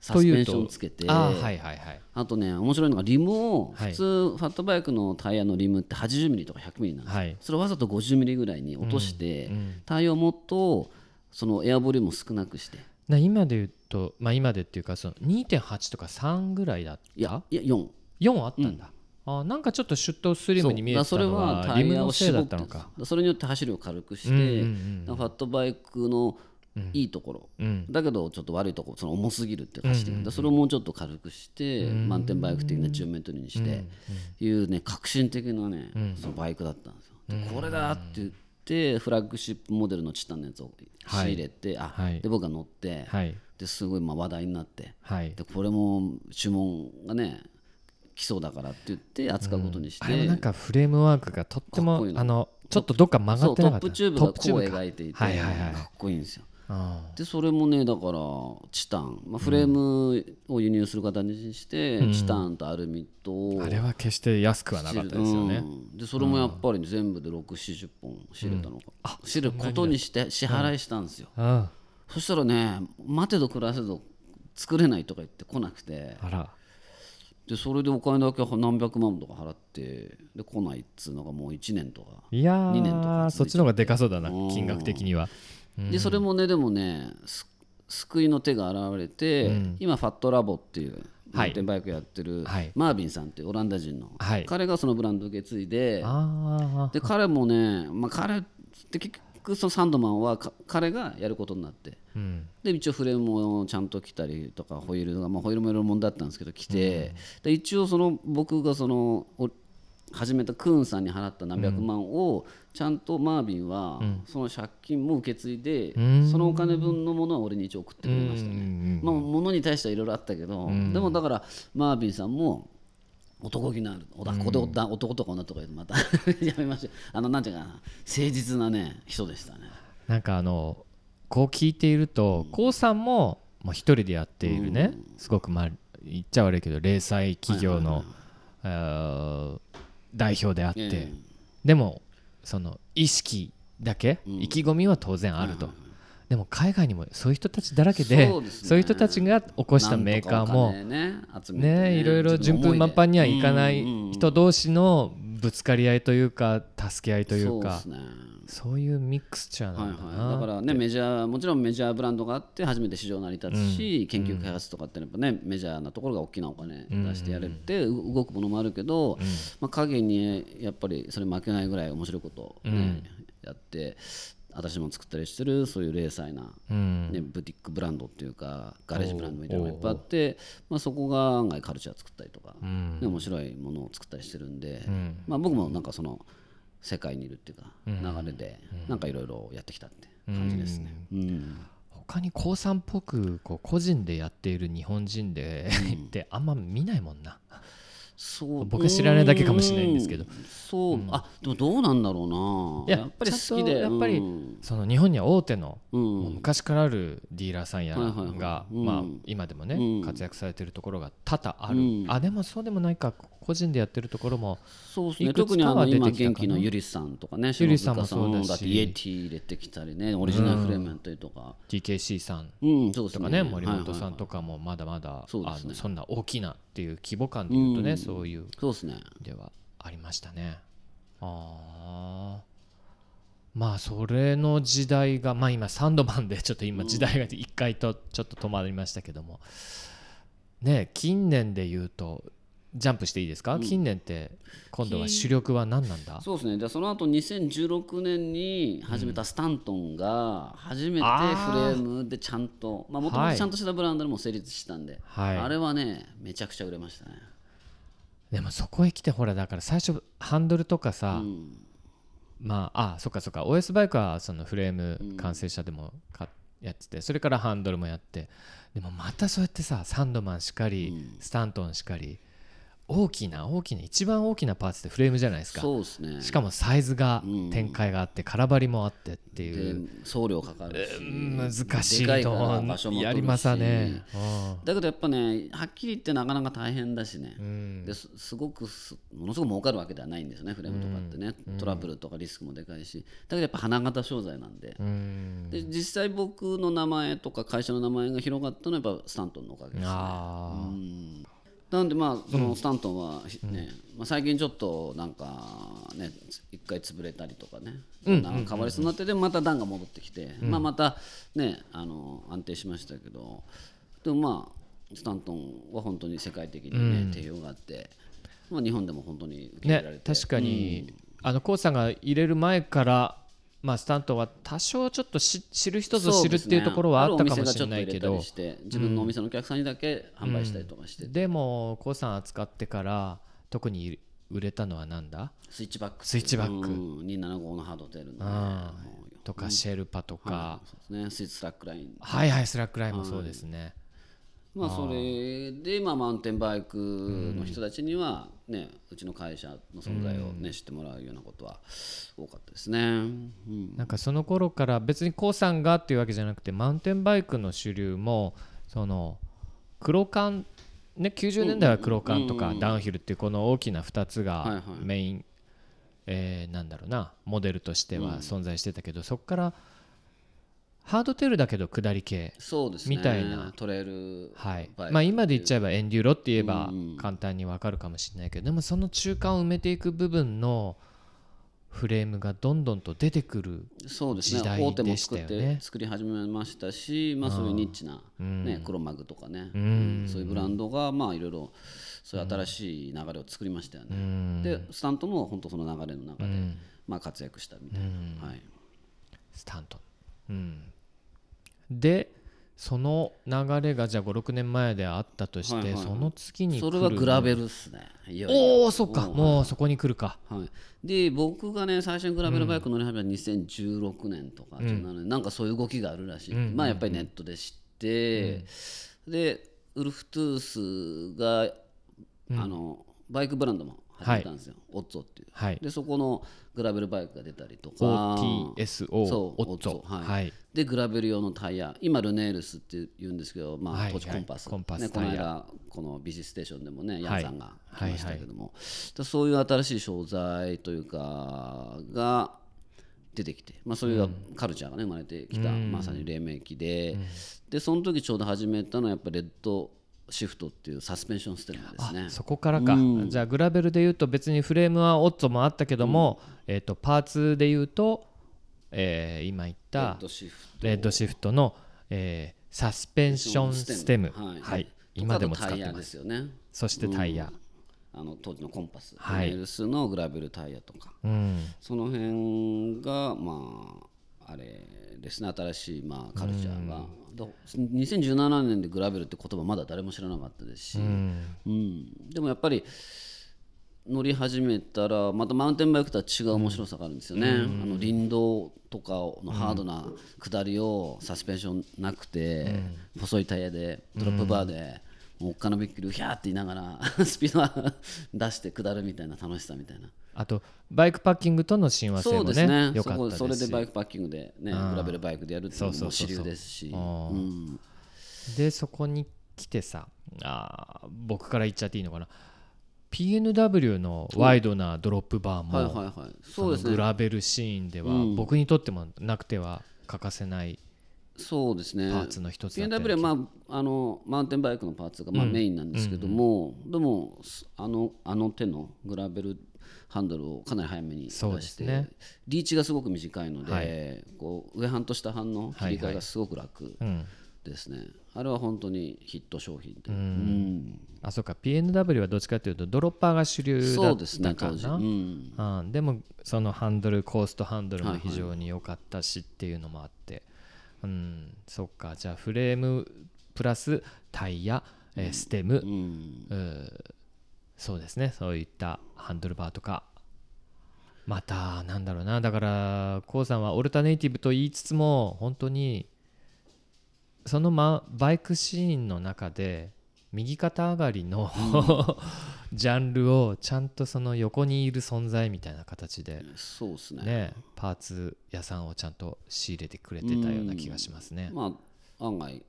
サスペンションつけて。ああはいはいはい。あとね面白いのがリムをはい。普通ファットバイクのタイヤのリムって80ミリとか100ミリなんですよ、はい。それをわざと50ミリぐらいに落として、タイヤをもっとそのエアボリュームを少なくして。な今で言うとまあ今でっていうかその2.8とか3ぐらいだった？いやいや4 4あったんだ、あなんかちょっとシュッとスリムに見えてたそう。だからそれのははタイヤをリムのせいだったのか。それによって走りを軽くして、うんうんうんファットバイクのいいところ、うん。だけどちょっと悪いところその重すぎるって走ってる、だそれをもうちょっと軽くして、マウンテンバイク的な10メートルにして、いうね革新的なね、そのバイクだったんですよ。でこれだって言ってフラッグシップモデルのチタンのやつを仕入れて、あはい。で僕が乗って、はい。ですごいまあ話題になってはい。でこれも注文がね来そうだからって言って扱うことにして、あれもなんかフレームワークがとってもあのちょっとどっか曲がってなかった？トップチューブがこう描いていて、はいはいはい。かっこいいんですよ。あでそれもねだからチタン、まあ、フレームを輸入する形にして、チタンとアルミとーあれは決して安くはなかったですよね、うん。でそれもやっぱり全部で640本仕入れたのか、仕入れることにして支払いしたんですよ、あそしたらね待てど暮らせど作れないとか言って来なくて。でそれでお金だけ何百万とか払ってで来ないっつうのがもう1年とかいや2年とかーそっちの方がでかそうだなうん金額的にはでそれもねでもねす救いの手が現れて、うん。今ファットラボっていうマはい。ウンテンバイクやってる、はい。マービンさんっていうオランダ人の、はい。彼がそのブランドを受け継いであで彼もね、まあ、彼って結局そのサンドマンはか彼がやることになってーうん。で一応フレームもちゃんと来たりとかホイールが、まあ、ホイールもいろいろ問題だったんですけど来て、で一応その僕がそのお始めたクーンさんに払った何百万をちゃんとマービンはその借金も受け継いで、ん。そのお金分のものは俺に一応送ってくれましたね。うん。まあ、物に対してはいろいろあったけど、でもだからマービンさんも男気のあるおだこで男男とか女とか言うとまた やめましょう。あのなんていうかな誠実なね人でしたね。なんかあのこう聞いていると k o さんももう一人でやっているね。すごくまあ言っちゃ悪いけど零細企業のあー代表であって、ええでもその意識だけ、意気込みは当然あると、でも海外にもそういう人たちだらけでそういう人たちが起こしたメーカーもねいろいろ順風満帆にはいかない人同士のぶつかり合いというか助け合いというかそういうミックスチャーはいなんだな、はい、だからねメジャーもちろんメジャーブランドがあって初めて市場成り立つし、研究開発とかってやっぱねメジャーなところが大きなお金出してやれて、う動くものもあるけど、まあ、影にやっぱりそれ負けないぐらい面白いことを、ねやって私も作ったりしてるそういう零細な、うん。ね、ブティックブランドっていうかガレージブランドみたいなのがいっぱいあって、まあ、そこが案外カルチャー作ったりとか、ん。ね面白いものを作ったりしてるんで、ん。まあ、僕もなんかその世界にいるっていうか流れでなんかいろいろやってきたって感じですね。うん。他に高三っぽくこう個人でやっている日本人で、ってあんま見ないもんな。そう。僕は知らないだけかもしれないんですけど。うん。そう、あでもどうなんだろうな。やっぱり好きでやっぱりうんその日本には大手の、昔からあるディーラーさんやが、うん。まあ、今でもね、うん。活躍されてるところが多々ある、うん。あでもそうでもないか個人でやってるところもそうですね。特にあの今元気のゆりさんとかねゆりさんもそうだし。イエティ入れてきたりねオリジナルフレームやったりとか、TKC さんとかね森本さんとかもまだまだ、あのそんな大きなっていう規模感でいうとね、うん。そういうそうですねではありましたね。ああまあそれの時代がまあ今サンドマンでちょっと今時代が一回とちょっと止まりましたけども。ね近年で言うとジャンプしていいですか、近年って今度は主力は何なんだ？そうですね。でその後2016年に始めたスタントンが初めてフレあーームでちゃんともともはい。とちゃんとしたブランドでも成立したんで、はい。あれはねめちゃくちゃ売れましたね、でもそこへ来てほらだから最初ハンドルとかさ、うん。まああそっかそっか。OS バイクはそのフレーム完成車でもかやっててそれからハンドルもやって。でもまたそうやってさサンドマンしかり、スタントンしかり大きな大きな一番大きなパーツってフレームじゃないですか。そうですね。しかもサイズが展開があって空張りもあってってでいう。送料かかるし。難しいとやりますわね。だけどやっぱねはっきり言ってなかなか大変だしね、うん。ですすごくすものすごく儲かるわけではないんですよねフレームとかってね、トラブルとかリスクもでかいし。だけどやっぱ花形商材なんで,、うん。で実際僕の名前とか会社の名前が広がったのはやっぱスタントンのおかげですね。あなんでまあそのスタントンはね、まあ、最近ちょっとなんかね一回潰れたりとかね、なんか変わりそうになってでもまた段が戻ってきて、まあまたねあの安定しましたけど。でもまあスタントンは本当に世界的にね、定評があって、まあ、日本でも本当に受け入れられねて、確かに、あのコーチさんが入れる前から、まあ、スタントンは多少ちょっとし知る人ぞ知るっていうところはあったかもしれないけど、ね自分のお店のお客さんにだけ販売したりとかして、でもコーチさん扱ってから特に売れたのはなんだ？スイッチバック。スイッチバック。うん、275のハードテルのね、あもうとかシェルパとか、そうですね、スイーツスラックライン。はいはいスラックラインもそうですね、まあ、それで、まあ、マウンテンバイクの人たちには、ね、うちの会社の存在を、ね知ってもらうようなことは多かったですね。うん。なんかその頃から別に肯さんがっていうわけじゃなくてマウンテンバイクの主流もそのクロカンね90年代はクロカンとかダウンヒルっていうこの大きな2つはいがはい。メインえーなんだろうなモデルとしては存在してたけどそこからハードテールだけど下り系そうですね。みたいな。トレイルはい。まあ今で言っちゃえばエンデューロって言えばうん簡単にわかるかもしれないけどでもその中間を埋めていく部分のフレームがどんどんと出てくるそうですね。時代大手もでした作っよねて作り始めましたし、まあ、そういうニッチな、ね、黒マグとかね、ん。そういうブランドがまあいろいろそういう新しい流れを作りましたよね、うん。でスタントも本当その流れの中で、まあ、活躍したみたいな、はい、スタント。うんでその流れがじゃあ56年前であったとして、はいはいはい。その次に来そるれはグラベルっすね。おおそっか。もうそこに来るか。はい、で僕がね最初にグラベルバイク乗り始めたのは2016年とか17年、なんかそういう動きがあるらしい、まあやっぱりネットで知って、でウルフトゥースが、あのバイクブランドも始めたんですよ、オッツォっていう、はい。でそこのグラベルバイクが出たりとか。OTSO そうオッツォ。オッツォ。はい。はいでグラベル用のタイヤ今ルネールスって言うんですけど、まあ、はい当時コンパス,、はいコンパスね、この間この BC ステーションでもね、ヤはいンさんが来ましたけども、でそういう新しい商材というかが出てきて、まあ、そういうカルチャーがね生まれてきた、まさに黎明期で、でその時ちょうど始めたのはやっぱレッドシフトっていうサスペンションステムですね。そこからか、じゃあグラベルで言うと別にフレームはオッツォもあったけども、えー、とパーツで言うと、えー今言っレたレッドシフトの、えーサスペンションステム。はい。はい、と今でも使ってまですすよね。そしてタイヤ。あの当時のコンパス、はい。ルネールスのグラベルタイヤとか。うん。その辺がまああれですね。新しいまあカルチャーが、ど2017年でグラベルって言葉まだ誰も知らなかったですし、うん。でもやっぱり乗り始めたらまたマウンテンバイクとは違う面白さがあるんですよね、あの林道とかのハードな下りをサスペンションなくて、細いタイヤでドロップバーで、もうおっかなびっくりヒャーって言いながら スピードは 出して下るみたいな楽しさみたいな。あとバイクパッキングとの親和性そうもねですね。良かったですし。それでバイクパッキングでねグラベルバイクでやるっていうのそうそうそうそうも主流ですしでそこに来てさあー僕から言っちゃっていいのかな PNW のワイドなドロップバーも、はいはいはい。そうですね。そのグラベルシーンでは、うん。僕にとってもなくては欠かせないそうですね。パーツの一つだった PNW なは、まあ、あのマウンテンバイクのパーツがまあメインなんですけども、でもすあのあの手のグラベルハンドルをかなり早めに出して、すね。リーチがすごく短いので、はい。こう上半と下半の切り替えがすごく楽うん、ですね、あれは本当にヒット商品で、うんあそうか。PNW はどっちかというとドロッパーが主流だったかな、うん。うん、でもそのハンドルコーストハンドルも非常に良かったしっていうのもあって、うん。そっか。じゃあフレームプラスタイヤ、えーステム、うん。そうですね。そういったハンドルバーとか。またなんだろうな。だから k o さんはオルタネイティブと言いつつも本当にその、ま、バイクシーンの中で右肩上がりの、ジャンルをちゃんとその横にいる存在みたいな形で、そうですね。ね、パーツ屋さんをちゃんと仕入れてくれてたような気がしますね。まあ案外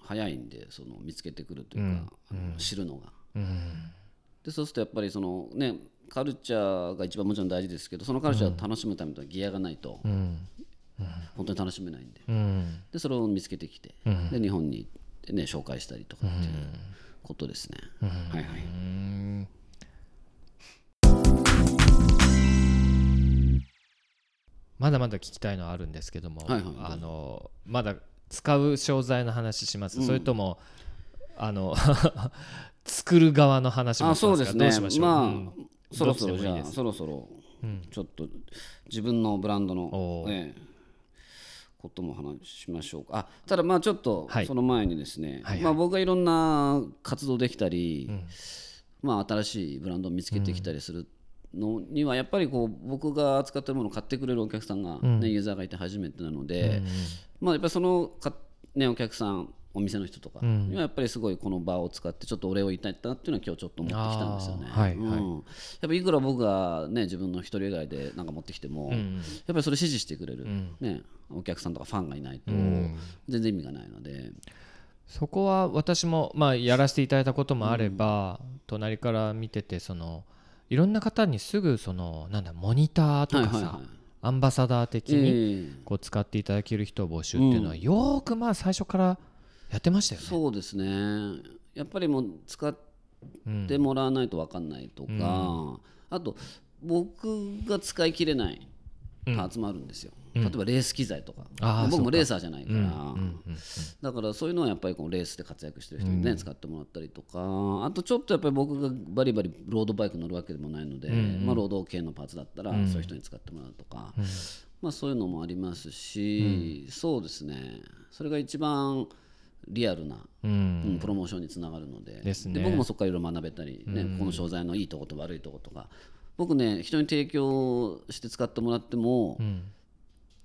早いんでその見つけてくるというか、あの知るのが。うん。でそうするとやっぱりそのねカルチャーが一番もちろん大事ですけどそのカルチャーを楽しむためとギアがないとうん。本当に楽しめないんで。うん。でそれを見つけてきて、で日本に行ってね紹介したりとかっていうことですね、はいはい。うん。まだまだ聞きたいのはあるんですけども、はいはいあのまだ使う商材の話します、それともあの 作る側の話もあしますか？そうですね。どうしましょう、まあ、うん。そろそろじゃあそろそろちょっと自分のブランドのお、ー。ええことも話しましょうか。あただまあちょっとはい。その前にですね、はいはい。まあ、僕がいろんな活動できたり、まあ、新しいブランドを見つけてきたりするのにはやっぱりこう僕が扱ってるものを買ってくれるお客さんが、ねユーザーがいて初めてなので、まあ、やっぱりそのか、ね、お客さんお店の人とかにはやっぱりすごいこの場を使ってちょっとお礼を言いたいなっていうのは今日ちょっと思ってきたんですよね。はいうん。やっぱいくら僕がね自分の一人以外でなんか持ってきても、やっぱりそれ支持してくれる、ね、お客さんとかファンがいないと全然意味がないので、そこは私も、まあ、やらせていただいたこともあれば、隣から見ててそのいろんな方にすぐそのなんだモニターとかさ、はいはいはい。アンバサダー的にええ。こう使っていただける人を募集っていうのは、よーくまあ最初からやってましたよね。そうですね。やっぱりもう使ってもらわないと分かんないとか、あと僕が使い切れないパーツもあるんですよ、例えばレース機材とか、あー僕もレーサーじゃないから、うんうんだからそういうのはやっぱりこのレースで活躍してる人にね、使ってもらったりとか。あとちょっとやっぱり僕がバリバリロードバイク乗るわけでもないので、まあ、ロード系のパーツだったらそういう人に使ってもらうとか、まあ、そういうのもありますし、そうですね。それが一番リアルな、うん。うんプロモーションにつながるので。ですね。僕もそこからいろいろ学べたり、ねこの商材のいいとこと悪いとことか。僕ね人に提供して使ってもらっても、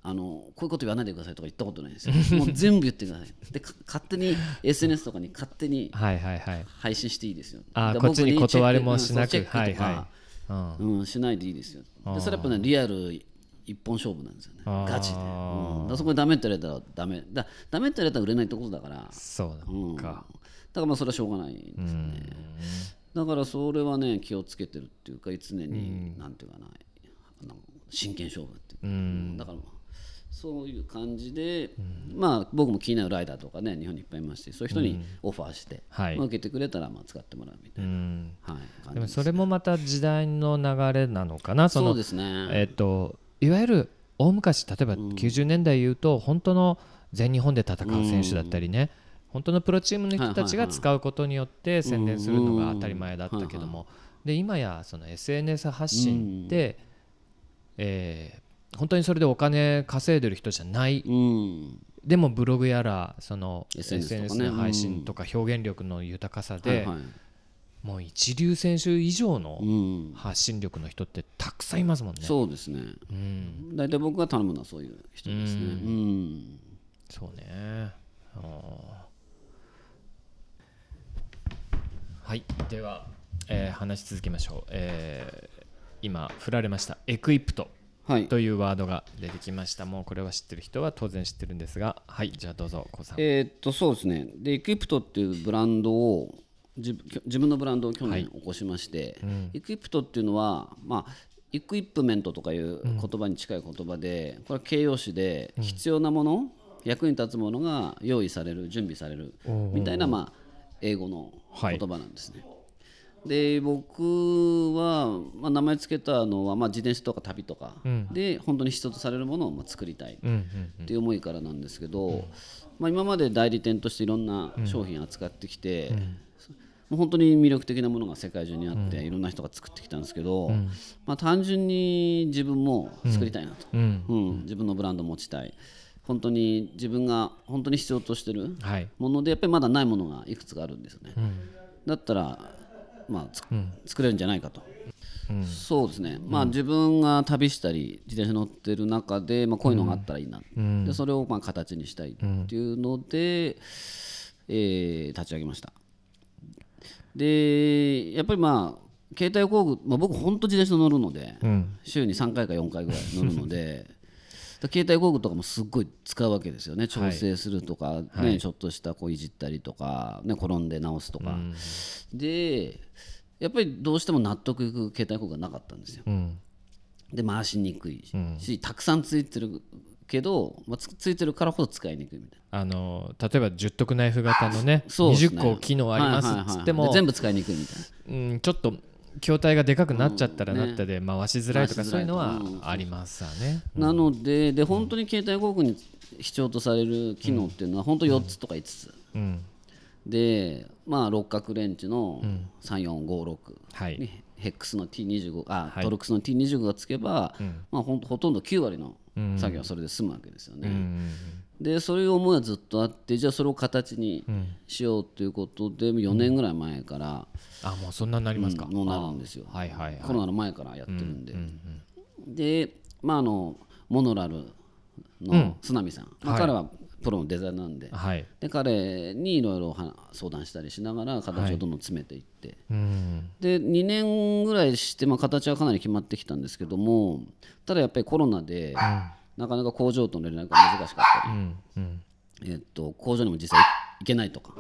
あのこういうこと言わないでくださいとか言ったことないですよ。もう全部言ってください。でか勝手に SNS とかに勝手にはいはいはい。配信していいですよ。あーだからこっちに僕断りもしなくチェックうんチェックとかはいはい。うん。うん、しないでいいですよ。でそれやっぱねリアル一本勝負なんですよね。ガチで、うん、だそこでダメって言われたらダメ。だダメって言われたら売れないってことだから。そうなうん。だからまあそれはしょうがないんですよねだからそれはね気をつけてるっていうか常に、なんていうかな。あの真剣勝負っていうか、うん。だからそういう感じで、まあ僕も気になるライダーとかね日本にいっぱいいますしそういう人にオファーして、はい。まあ、受けてくれたらまあ使ってもらうみたいな、うん。はい、感じでもそれもまた時代の流れなのかな？そうですね、えっといわゆる大昔例えば90年代言うと本当の全日本で戦う選手だったりね、本当のプロチームの人たちが使うことによって宣伝するのが当たり前だったけども、で今やその SNS 発信で、えー本当にそれでお金稼いでる人じゃない。うん。でもブログやらその SNS の配信とか表現力の豊かさで、もう一流選手以上のうん、発信力の人ってたくさんいますもんね。そうですね。うん。大体僕が頼むのはそういう人ですね。うん。そうね。はい、では、えー話し続けましょう。えー今、振られました、エクイプトはい。というワードが出てきました。もうこれは知ってる人は当然知ってるんですが、はい、じゃあどうぞ、さん。えーっとそうですね。でエクイプトっていうブランドを自分のブランドを去はい。年起こしまして、エクイプトっていうのはまあエクイプメントとかいう言葉に近い言葉で、これは形容詞で必要なもの、役に立つものが用意される準備されるみたいな、まあ、英語の言葉なんですね。で僕は、まあ、名前つけたのは、まあ、自転車とか旅とかで、本当に必要とされるものをまあ作りたいうんうんっていう思いからなんですけど、まあ、今まで代理店としていろんな商品扱ってきて、もう本当に魅力的なものが世界中にあって、いろんな人が作ってきたんですけど、まあ、単純に自分も作りたいなと、うん。うん。自分のブランドを持ちたい。本当に自分が本当に必要としてるはい。ものでやっぱりまだないものがいくつかあるんですよね、だったら、まあつ作れるんじゃないかと、そうですね、まあ、自分が旅したり自転車乗ってる中で、まあ、こういうのがあったらいいな、でそれをまあ形にしたいっていうので、えー立ち上げましたでやっぱりまあ携帯工具、まあ、僕本当自転車乗るので、うん。週に3回か4回ぐらい乗るので だ携帯工具とかもすっごい使うわけですよね。調整するとか、ねちょっとしたこういじったりとか、ね、転んで直すとか、でやっぱりどうしても納得いく携帯工具がなかったんですよ。うん。で回しにくいし、たくさんついてるけど、まあ、つついてるからこそ使いにくいみたいな。あの例えば十徳ナイフ型のねそうですね。20個機能ありますはいはいはい。っつっても、で全部使いにくいみたいな。うん、ちょっと筐体がでかくなっちゃったらうんねなったで回しづらいとか回しづらいそういうのはうん。ありますわね。なのでで本当に携帯工具に必要とされる機能っていうのは本当4つとか5つ、うん。でまあ六角レンチの3456はい。にヘックスの T25 あ、はい。トルクスの T25 がつけば、まあ、ほんほとんど9割の作業はそれで済むわけですよね。うんでそういう思いはずっとあってじゃあそれを形にしようということで4年ぐらい前から、あもうそんなになりますか？もうなるんですよ。はいはいはい。コロナの前からやってるんで、でまああのモノラルの須波さん、彼はプロのデザイナーなんで,、はい。で彼にいろいろは相談したりしながら形をどんどん詰めていって、うん。で2年ぐらいして、まあ、形はかなり決まってきたんですけどもただやっぱりコロナで、なかなか工場との連絡が難しかったり、うんうん。えっと工場にも実際行けないとか、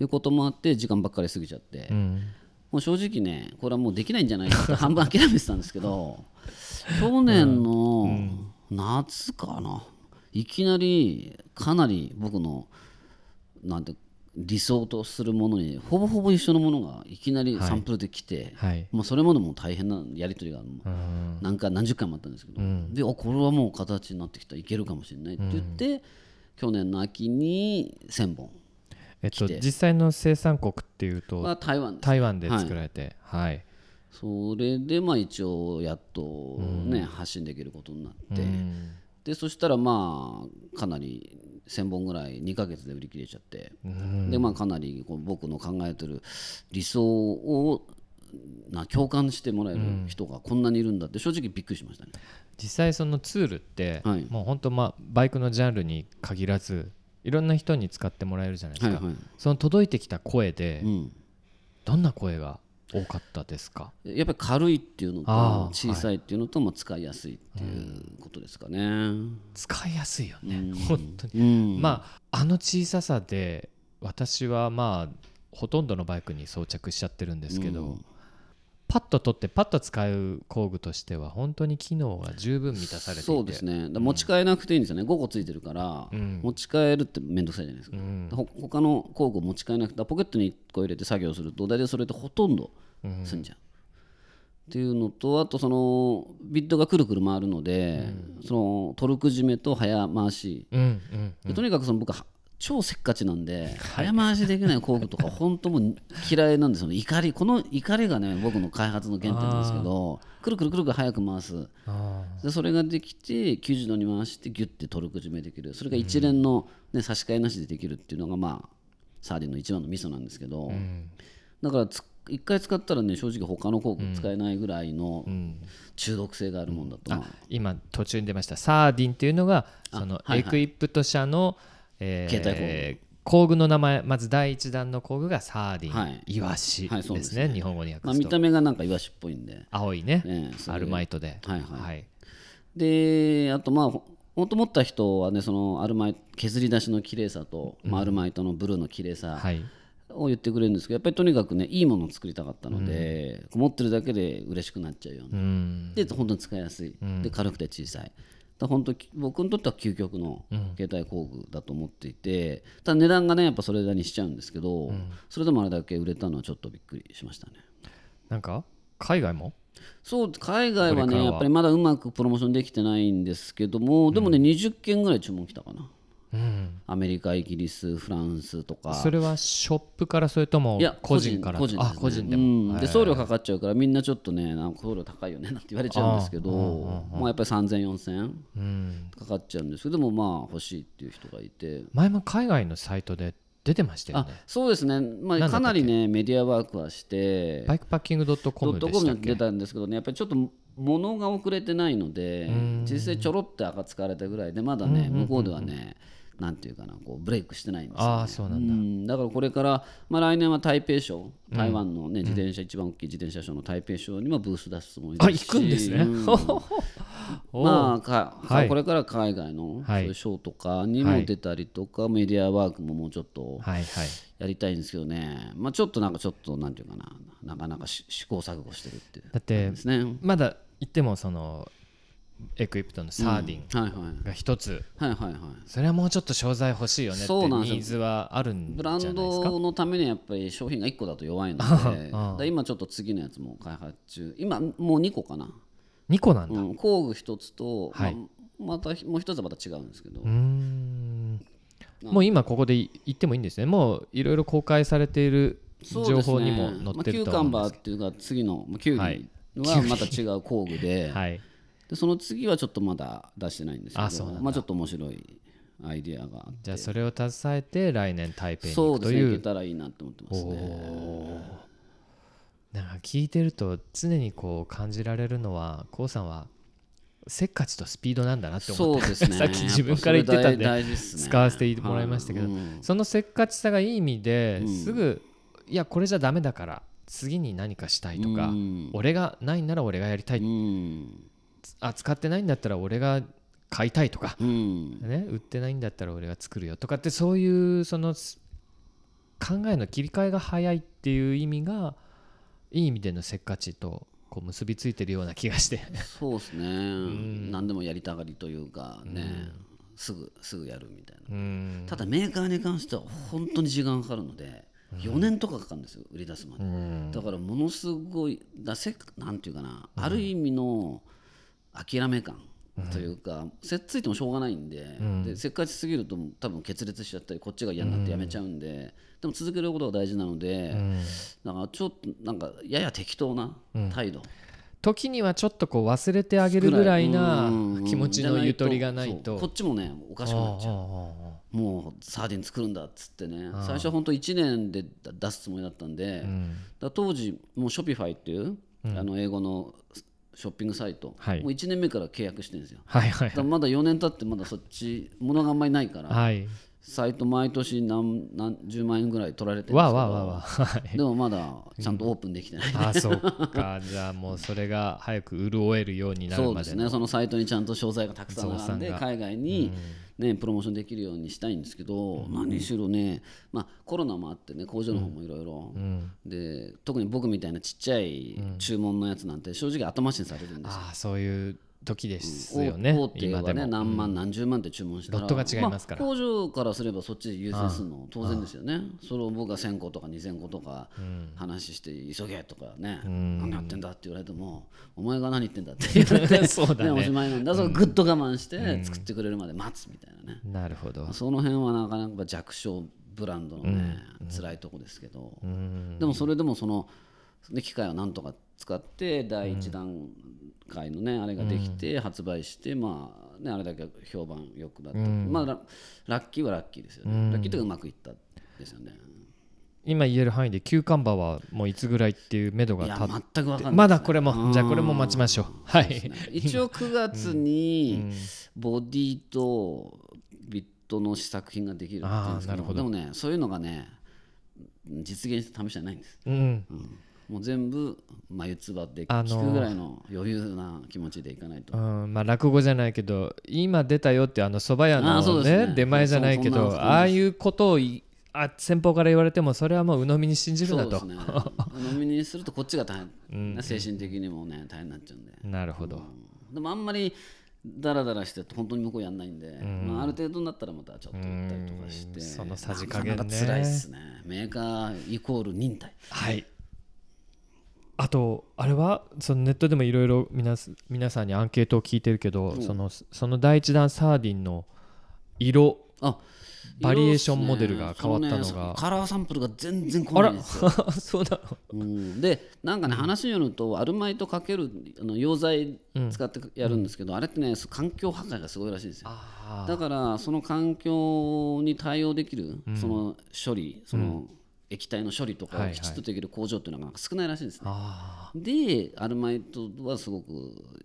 いうこともあって時間ばっかり過ぎちゃって、うん。もう正直ねこれはもうできないんじゃないかって 半分諦めてたんですけど去年の夏かないきなりかなり僕のなんて理想とするものにほぼほぼ一緒のものがいきなりサンプルで来て、はい。まあ、それまでも大変なやり取りがうん。何回何十回もあったんですけど、であこれはもう形になってきたいけるかもしれないって言って、去年の秋に1000本えっと実際の生産国っていうとは台湾台湾で作られてはい、それでまあ一応やっとね、発信できることになって、うんでそしたらまあかなり1000本ぐらい2ヶ月で売り切れちゃって、でまあかなりこう僕の考えてる理想をな共感してもらえる人がこんなにいるんだって正直びっくりしましたね。実際そのツールって、はい。もう本当まあバイクのジャンルに限らずいろんな人に使ってもらえるじゃないですか、はいはい。その届いてきた声で、うん、どんな声が多かったですか？やっぱり軽いっていうのと小さいっていうのと、まあ、使いやすいっていうことですかね。使いやすいよね、うん。本当に、うん。まああの小ささで私はまあほとんどのバイクに装着しちゃってるんですけど、うんパッと取ってパッと使う工具としては本当に機能が十分満たされていて。そうですね。持ち替えなくていいんですよね。5個ついてるから、うん。持ち替えるって面倒くさいじゃないですか、うん。ほ他の工具を持ち替えなくてポケットに1個入れて作業すると大体それでほとんど済んじゃう、っていうのとあとそのビットがくるくる回るので、そのトルク締めと早回し。とにかくその僕は超せっかちなんで、早回しできない工具とか 本当もう嫌いなんですよ。ね怒りこの怒りがね僕の開発の原点なんですけどくるくるくるくる早く回す。あでそれができて90度に回してギュッてトルク締めできる。それが一連の、ね差し替えなしでできるっていうのがまあサーディンの一番のミソなんですけど、ーうん。だからつ一回使ったらね正直他の工具使えないぐらいのうん。中毒性があるもんだと、まあ今途中に出ましたサーディンっていうのがそのはいはい。エクイプト社の、えー携帯工具。の名前まず第一弾の工具がサーディン、はい。イワシはいそうでですすね。ね日本語にまあ、訳すと、見た目がなんかイワシっぽいんで、青いねね。アルマイトで。はいはい。はい。であとまあほほんと持った人はねそのアルマイ削り出しの綺麗さと、まあ、アルマイトのブルーの綺麗さはい。を言ってくれるんですけどやっぱりとにかくねいいものを作りたかったので、持ってるだけで嬉しくなっちゃうような、うん。で本当に使いやすい、で軽くて小さいだ本当僕にとっては究極の携帯工具だと思っていてただ値段がねやっぱそれなりにしちゃうんですけど、それでもあれだけ売れたのはちょっとびっくりしましたね。なんか海外も？そう海外はねやっぱりまだうまくプロモーションできてないんですけども、でもね20件ぐらい注文来たかなうん。アメリカイギリスフランスとか。それはショップからそれとも個人から？個人ですねあ個人でうも、ん。で送料かかっちゃうからみんなちょっとねなんか送料高いよねなんて言われちゃうんですけどまあやっぱり30004000うん、かかっちゃうんですけどでもまあ欲しいっていう人がいて。前も海外のサイトで出てましたよあねそうですね、まあ、かなりねメディアワークはしてバイクパッキングドットコドットコムムでしたっけ？に出たんですけどねやっぱりちょっと物が遅れてないので実際ちょろって扱われたぐらいでまだね向こうではねなんていうかなこうブレイクしてないんですよ、ね、ああそうなんだ、うん。だからこれから、まあ、来年は台北省台湾の、ね自転車、一番大きい自転車ショーの台北省にもブース出すつもりですし。あ行くんですね。うん。おまあかはい。これから海外のそうはいいうショーとかにも出たりとか、メディアワークももうちょっとはいはい。やりたいんですけどね、まあ、ちょっとなんかちょっとなんていうかななかなかし試行錯誤してるっていうだってですね。まだ言ってもそのエクイプトのサーディンはいはい。が一つ、はいはいはい。それはもうちょっと商材欲しいよねってニーズはあるんじブラゃないですか？ンドのためにはやっぱり商品が1個だと弱いので。今ちょっと次のやつも開発中。今もう2個かな、2個なんだ、うん、工具1つと、はい。まあまたもう1つはまた違うんですけど、もう今ここで言ってもいいんですね。もういろいろ公開されている情報にも載ってるまあ、キュとーカン思うんですバーっていうか次のまあキュウはい。リはまた違う工具で,、はいでその次はちょっとまだ出してないんですけどまあ、ちょっと面白いアイディアがあって。じゃあそれを携えて来年台北にそうですねい行くという。けたらいいなと思ってますねなんか聞いてると常にこう感じられるのはこうさんはせっかちとスピードなんだなって思ってそうですね。さっき自分から言ってたんでね使わせてもらいましたけど、はい。うんそのせっかちさがいい意味ですぐ、いやこれじゃダメだから次に何かしたいとか、うん。俺がないなら俺がやりたい、うんあ使ってないんだったら俺が買いたいとか、うん。ね、売ってないんだったら俺が作るよとかってそういうそのす考えの切り替えが早いっていう意味がいい意味でのせっかちとこう結びついてるような気がして。そうですね、何でもやりたがりというかね、すぐすぐやるみたいな、うん。ただメーカーに関しては本当に時間かかるので4年とかかかるんですよ売り出すまで、だからものすごいだせなんていうかな、ある意味の諦め感というか、せっついてもしょうがないんで,、でせっかちすぎると多分決裂しちゃったりこっちが嫌になってやめちゃうんで、でも続けることが大事なので、だからちょっとなんかやや適当な態度、時にはちょっとこう忘れてあげるぐらいなうん。気持ちのゆとりがないと。こっちもねおかしくなっちゃう。もうサーディン作るんだっつってね。最初は本当1年で出すつもりだったんで、だ当時もうショピファイっていう、あの英語のショッピングサイト、はい。もう1年目から契約してるんですよ。はいはいだからまだ4年経ってまだそっち物があんまりないから、はい。サイト毎年何何十万円ぐらい取られてるんですけどでもまだちゃんとオープンできてない、ああそうか。じゃあもうそれが早く潤えるようになるそうまですのでね。そのサイトにちゃんと商材がたくさん並んで海外に、ねプロモーションできるようにしたいんですけど、何しろね、まあ、コロナもあってね工場の方もいろいろ。で特に僕みたいなちっちゃい注文のやつなんて正直後回しにされるんですよ。ああそういう時ですよね大手はね何万何十万って注文したら。ロットが違いますから。あ工場からすればそっちで優先するの当然ですよね。それを僕が1000個とか2000個とか話して急げとかね。何やってんだって言われてもお前が何言ってんだって。言われてそうだね。おしまいなんだそれぐっと我慢して作ってくれるまで待つみたいなね。なるほど。その辺はなかなか弱小ブランドのね辛いとこですけど。でもそれでもそので機械をなんとか使って第一段階のねあれができて発売してまあねあれだけ評判良くなった。まあララッキーはラッキーですよね。ラッキーというかうまくいったですよね。今言える範囲で休館馬はもういつぐらいっていう目処が立っ全く分かんないまだこれもじゃあこれも待ちましょう。はい。一応9月にボディとビットの試作品ができるっていうんですけどでもねそういうのがね実現して試してないんです。うん。うんもう全部眉唾であのー聞くぐらいの余裕な気持ちでいかないと、うんまあ落語じゃないけど今出たよってあの蕎麦屋のねね。出前じゃないけどああいうことをいあ先方から言われてもそれはもう鵜呑みに信じるなと。そうですね。飲みにするとこっちが大変、ね精神的にもね大変になっちゃうんで、なるほど。でもあんまりダラダラして本当に向こうやんないんで、まあ、ある程度になったらまたちょっと行ったりとかして。そのさじ加減ね。なかなか辛いっすね。メーカーイコール忍耐。はいあとあれはそのネットでもいろいろ皆さんにアンケートを聞いてるけど、そのその第一弾サーディンの色あバリエーションモデルが変わったのが。ね。カラーサンプルが全然来ないんですよ。そうなの。うん、でなんかね話によるとアルマイトかけるあの溶剤使ってやるんですけど、あれってね環境破壊がすごいらしいんですよ。あだからその環境に対応できるその処理その液体の処理とかはいはい。をきちっとできる工場っていうのが少ないらしいんですね、あでアルマイトはすごく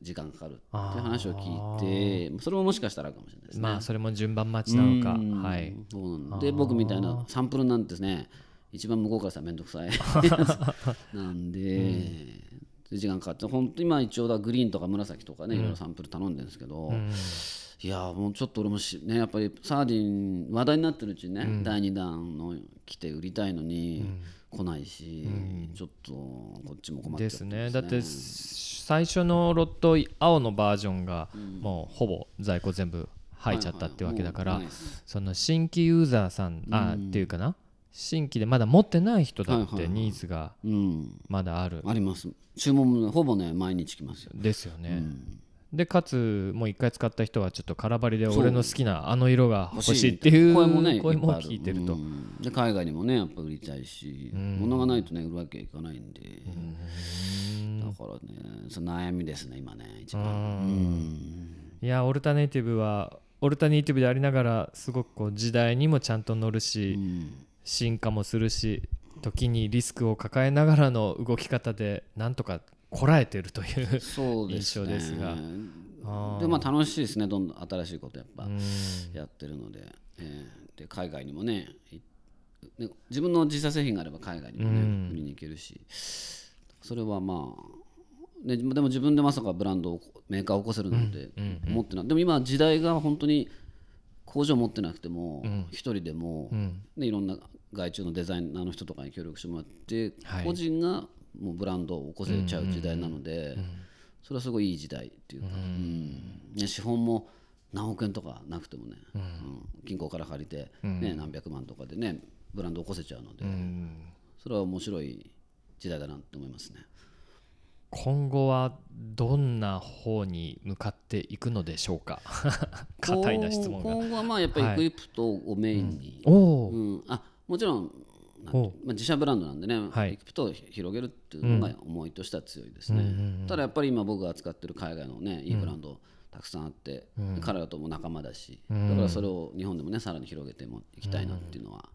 時間かかるっていう話を聞いてそれももしかしたらあるかもしれないですね。まあそれも順番待ちなのか。うん。はい。で僕みたいなサンプルなんてね一番向こうからしたら面倒くさい。なんで、で時間かかって本当今一応だグリーンとか紫とかねいろいろサンプル頼んでるんですけど、いやもうちょっと俺もしねやっぱりサーディン話題になってるうちにね、第2弾の来て売りたいのに来ないし、ちょっとこっちも困っちゃってですね。だって最初のロット青のバージョンがもうほぼ在庫全部入っちゃったってわけだから、はいはいその新規ユーザーさんあっていうかな？新規でまだ持ってない人だってはいはいはい。ニーズがうん。まだある。あります。注文ほぼね毎日来ますよ。ですよね、でかつもう一回使った人はちょっと空張りで俺の好きなあの色が欲しいっていう声もね声も聞いてると、うん。で海外にもねやっぱ売りたいし、物がないとね売るわけいかないんで、だからねその悩みですね今ね一番、うん。いやオルタネイティブはオルタネイティブでありながらすごくこう時代にもちゃんと乗るし、進化もするし時にリスクを抱えながらの動き方でなんとかこらえてるというそうですね。印象ですが。でまあ楽しいですねどんどん新しいことやっぱやってるので,、えーで海外にもねいね自分の自社製品があれば海外にもね、売りに行けるし。それはまあね、でも自分でまさかブランドをメーカーを起こせるなんて思ってない、でも今時代が本当に工場持ってなくても一、人でも、ね、いろんな外注のデザイナーの人とかに協力してもらって、はい。個人がもうブランドを起こせちゃう時代なので、それはすごいいい時代っていうか、うん。ね、資本も何億円とかなくてもね、うん。銀行から借りて、ね何百万とかでねブランドを起こせちゃうので、それは面白い時代だなって思いますね。今後はどんな方に向かっていくのでしょうか？硬いな質問が。今後はまあやっぱりエクイプトをメインに、おお、うん。あもちろんまあ、自社ブランドなんでね、はい。エクイプトを広げるっていうのが思いとしては強いですね、ただやっぱり今僕が扱ってる海外のねいいブランドたくさんあって、彼らとも仲間だし、だからそれを日本でもねさらに広げてもいきたいなっていうのは、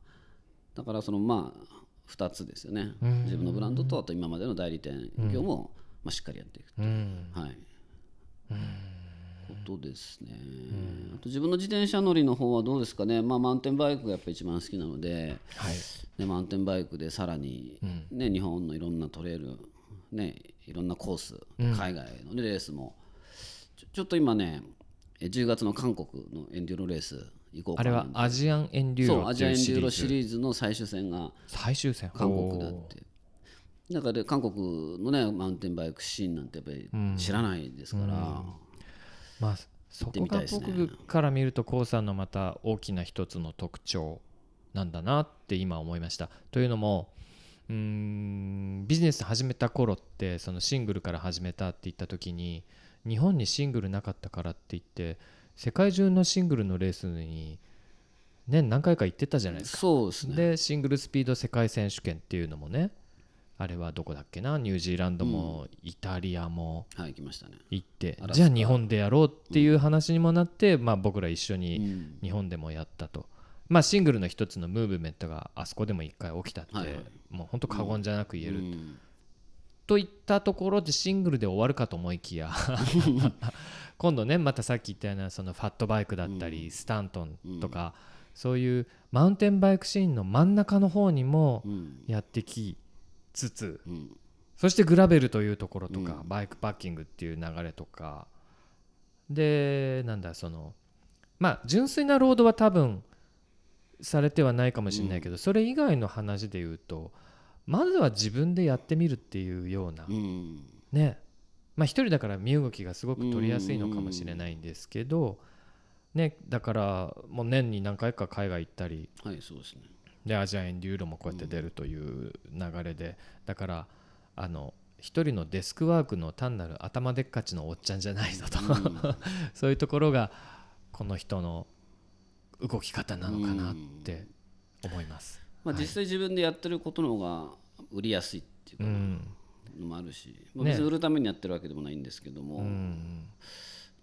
だからそのまあ2つですよね、自分のブランドとあと今までの代理店業も、まあ、しっかりやっていくっていう。うん。はい。ことですね、あと自分の自転車乗りの方はどうですかね、まあ、マウンテンバイクがやっぱ一番好きなので、はい。ね、マウンテンバイクでさらに、ね日本のいろんなトレイル、ね、いろんなコース、海外の、ね、レースもちょちょっと今ねえ10月の韓国のエンデューロレース行こうかな。あれはアジアンエンデューそうロアジアエンデューロシリーズの最終戦が最終戦。韓国だって。だからで韓国のねマウンテンバイクシーンなんてやっぱり知らないですから、まあそてこが僕から見ると k o さんのまた大きな一つの特徴なんだなって今思いました。というのもうーんビジネス始めた頃ってそのシングルから始めたって言った時に日本にシングルなかったからって言って世界中のシングルのレースに年何回か行ってたじゃないですか。そうですね。でシングルスピード世界選手権っていうのもねあれはどこだっけな？ニュージーランドもイタリアもはい行きましたね。行ってじゃあ日本でやろうっていう話にもなって、まあ、僕ら一緒うにん。日本でもやったと、まあ、シングルの一つのムーブメントがあそこでも一回起きたって、もう本当過言じゃなく言える、うん。といったところでシングルで終わるかと思いきや 今度ねまたさっき言ったようなそのファットバイクだったり、スタントンとか、そういうマウンテンバイクシーンの真ん中の方にもうん。やってきつつ、うん。そしてグラベルというところとか、バイクパッキングっていう流れとか。でなんだそのまあ純粋なロードは多分されてはないかもしれないけど、それ以外の話で言うとまずは自分でやってみるっていうような、うん。ね。まあ一人だから身動きがすごく取りやすいのかもしれないんですけど、ね、だからもう年に何回か海外行ったり。はいそうですねでアジアエンデューロもこうやって出るという流れで、だからあの一人のデスクワークの単なる頭でっかちのおっちゃんじゃないぞと、そういうところがこの人の動き方なのかなって思います。まあ実際自分でやってることの方が売りやすいっていうのもあるし、まあ、ね別に売るためにやってるわけでもないんですけども、うん。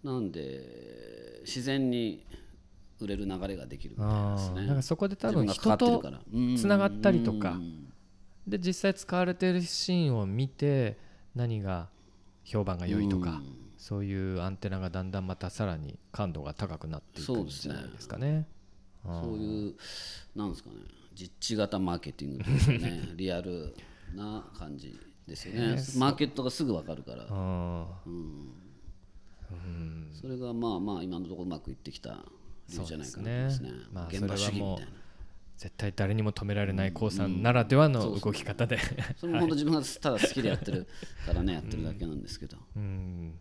なんで自然に売れる流れができるみたいなですね。なんかそこで多分人とつながったりとか。うん。で実際使われてるシーンを見て何が評判が良いとか、そういうアンテナがだんだんまたさらに感度が高くなっていくんじゃないですかね。そういうなんですかね。実地型マーケティングというかね。リアルな感じですよね。マーケットがすぐ分かるから。あそれがまあまあ今のところうまくいってきた理由じゃないかなと思いますね。そうですねまあ現場主義みたいな。絶対誰にも止められない高さんならではの動き方で。それも本当自分がただ好きでやってるからねやってるだけなんですけど。うん。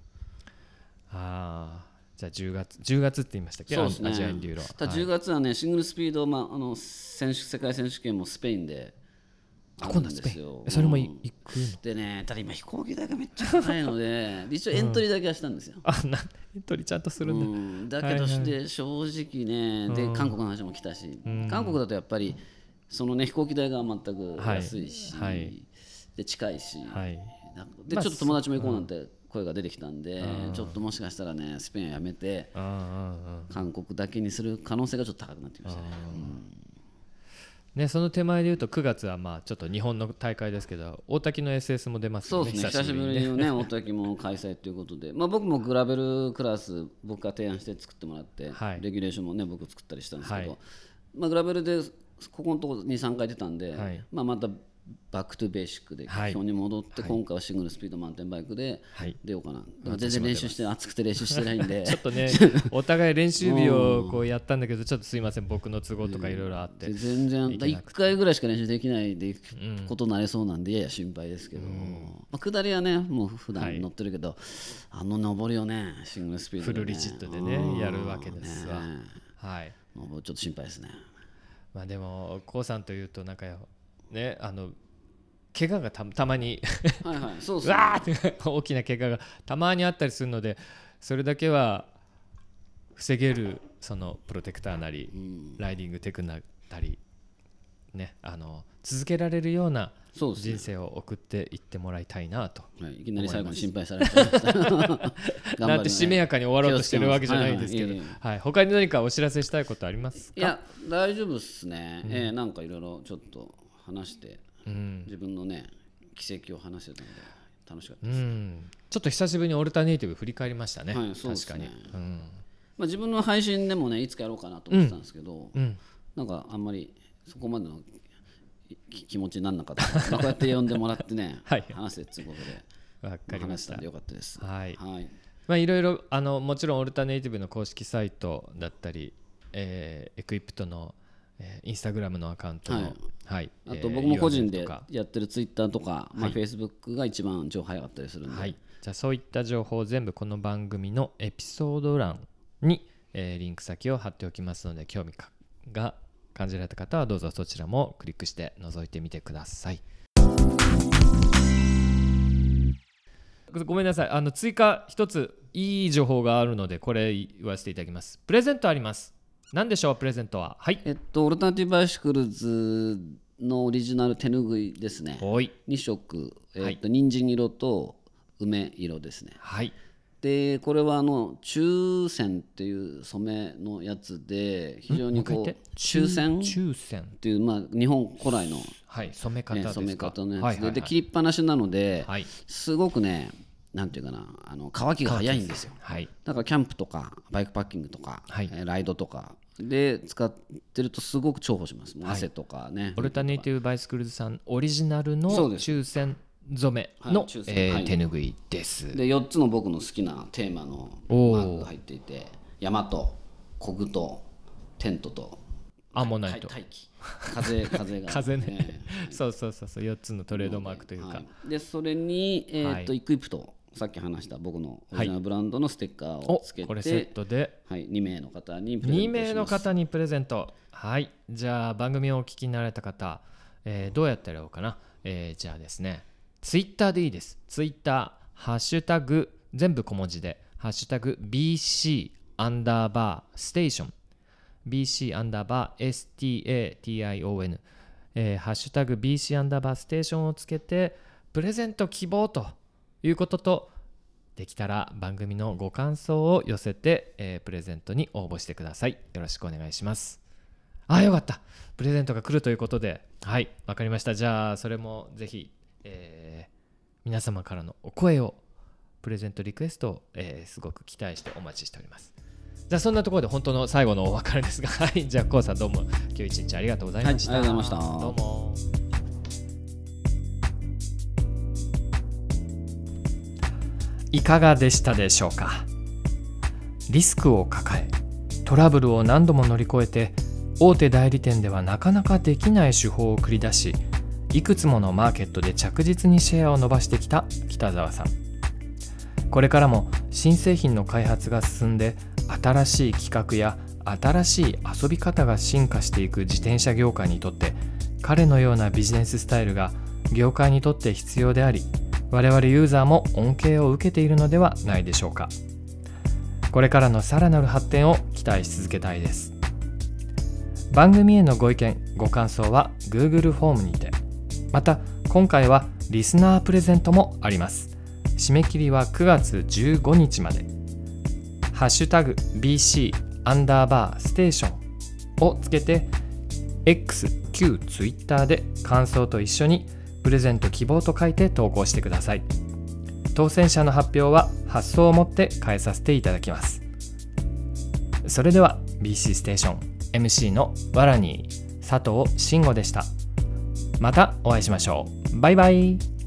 ああじゃあ10月10月って言いましたっけ？そうですね。アジアエンデューロ。ただ10月はねシングルスピード、まあ、あの選手世界選手権もスペインであ今度はスペイン。それもいうん行くの？でねただ今飛行機代がめっちゃ高いので 一応エントリーだけはしたんですよ、あなんで取りちゃんとするんだ、うん、だけどして正直ね、で韓国の話も来たし、韓国だとやっぱりそのね飛行機代が全く安いし、はい。はい。で近いし、はい。でちょっと友達も行こうなんて声が出てきたんで、ちょっともしかしたらねスペインはやめて韓国だけにする可能性がちょっと高くなってきましたね。ねその手前で言うと9月はまあちょっと日本の大会ですけど大滝の SS も出ますよねそうですね。久しぶりにね。大滝も開催ということで、まあ、僕もグラベルクラス僕が提案して作ってもらって、はい。レギュレーションもね僕作ったりしたんですけど、はい。まあ、グラベルでここのところ23回出たんで、はい。まあ、またバックトゥベーシックではい。基本に戻って、はい。今回はシングルスピードマウンテンバイクではい。出ようかな、でも全然練習して暑くて練習してないんで。ちょっとね お互い練習日をこうやったんだけどちょっとすいません僕の都合とかいろいろあって。で全然。できな1回ぐらいしか練習できないでことになりそうなんでやや心配ですけど、まあ、下りはねもう普はい段乗ってるけど、あの上りをねシングルスピードフルリジットでねうん。やるわけですわ。ね。はい。もうちょっと心配ですね。まあでもこうさんというとなんかよねあの怪我がたたまに。はいはい。そううそうわーって大きな怪我がたまにあったりするのでそれだけは防げるそのプロテクターなり、ライディングテクなりねあの続けられるような人生を送っていってもらいたいなと。はい、いきなり最後に心配されて。ましたなんてしめやかに終わろうとしてるわけじゃないんですけど、はいはい。他に何かお知らせしたいことありますか？いや大丈夫っすね、えーなんかいろいろちょっと話してうん、自分のね奇跡を話してたので楽しかったうです、ん、ちょっと久しぶりにオルタネイティブ振り返りましたね、はいそうです確ねかに、うん。まあ、自分の配信でもねいつかやろうかなと思ってたんですけど、うん、なんかあんまりそこまでのき気持ちにならなかった。ま あこうやって呼んでもらってねはい。話せっていうことでわかりました。よかったです。はい。はい。まあいろいろあのもちろんオルタネイティブの公式サイトだったり、えーエクイプトの、えーインスタグラムのアカウントの、はい。はい。あとえー僕も個人でやってるツイッターとか、まあ、フェイスブックが一番情報早かったりするんで、はい、じゃあそういった情報を全部この番組のエピソード欄に、えーリンク先を貼っておきますので興味かが感じられた方はどうぞそちらもクリックして覗いてみてください。ごめんなさい。あの追加一ついい情報があるのでこれ言わせていただきます。プレゼントあります何でしょうプレゼントは？はい。えっとオルタナティブバイシクルズのオリジナル手ぬぐいですね。おい。2色、えはい。っと人参色と梅色ですね。はい。でこれはあの中線っていう染めのやつで非常にこうもう一回言って。中線？っていうまあ日本古来の、ねはい。染め方ですか、染め方のやつで,、で切りっぱなしなので、はい。すごくねなんていうかなあの乾きが早いんですよ。はい。だからキャンプとかバイクパッキングとか、はい。えーライドとか。で使ってるとすごく重宝します。汗とかね、オルタネイティブバイスクルズさんオリジナルの抽選染めの、はいえーはい。手ぬぐいです。で4つの僕の好きなテーマのマおー。ークが入っていて山とコグとテントとアンモナイト。大気。風 風が風ね。そうそうそうそう4つのトレードマークというか。はい。でそれに、えーっとはい。イクイプトさっき話した僕のオリジナルブランドのステッカーをおつけて、これセットではい、2名の方にプレゼン2トします名の方にプレゼント。はい。じゃあ番組をお聞きになられた方、えーどうやってやろうかな。えーじゃあですね、ツイッターでいいです。ツイッター、ハッシュタグ、全部小文字で、ハッシュタグ BC アンダーバーステーション。BC アンダーバー STATION、えーハッシュタグ BC アンダーバーステーションをつけてプレゼント希望ということとできたら番組のご感想を寄せて、えープレゼントに応募してください。よろしくお願いします。あよかった。プレゼントが来るということで。はいわかりました。じゃあそれもぜひ、えー皆様からのお声をプレゼントリクエストを、えーすごく期待してお待ちしております。じゃあそんなところで本当の最後のお別れですが。はいじゃあこうさんどうも。今日一日ありがとうございました、はいありがとうございました。どうもいかがでしたでしょうか？リスクを抱えトラブルを何度も乗り越えて大手代理店ではなかなかできない手法を繰り出しいくつものマーケットで着実にシェアを伸ばしてきた北澤さん。これからも新製品の開発が進んで新しい企画や新しい遊び方が進化していく自転車業界にとって彼のようなビジネススタイルが業界にとって必要であり我々ユーザーも恩恵を受けているのではないでしょうか。これからのさらなる発展を期待し続けたいです。番組へのご意見ご感想は Google フォームにて。また今回はリスナープレゼントもあります。締め切りは9月15日まで。ハッシュタグ BC アンダーバーステーションをつけて X 旧 Twitter で感想と一緒にプレゼント希望と書いて投稿してください。当選者の発表は発送をもって変えさせていただきます。それでは BC ステーション MC のわらに佐藤慎吾でした。またお会いしましょう。バイバイ。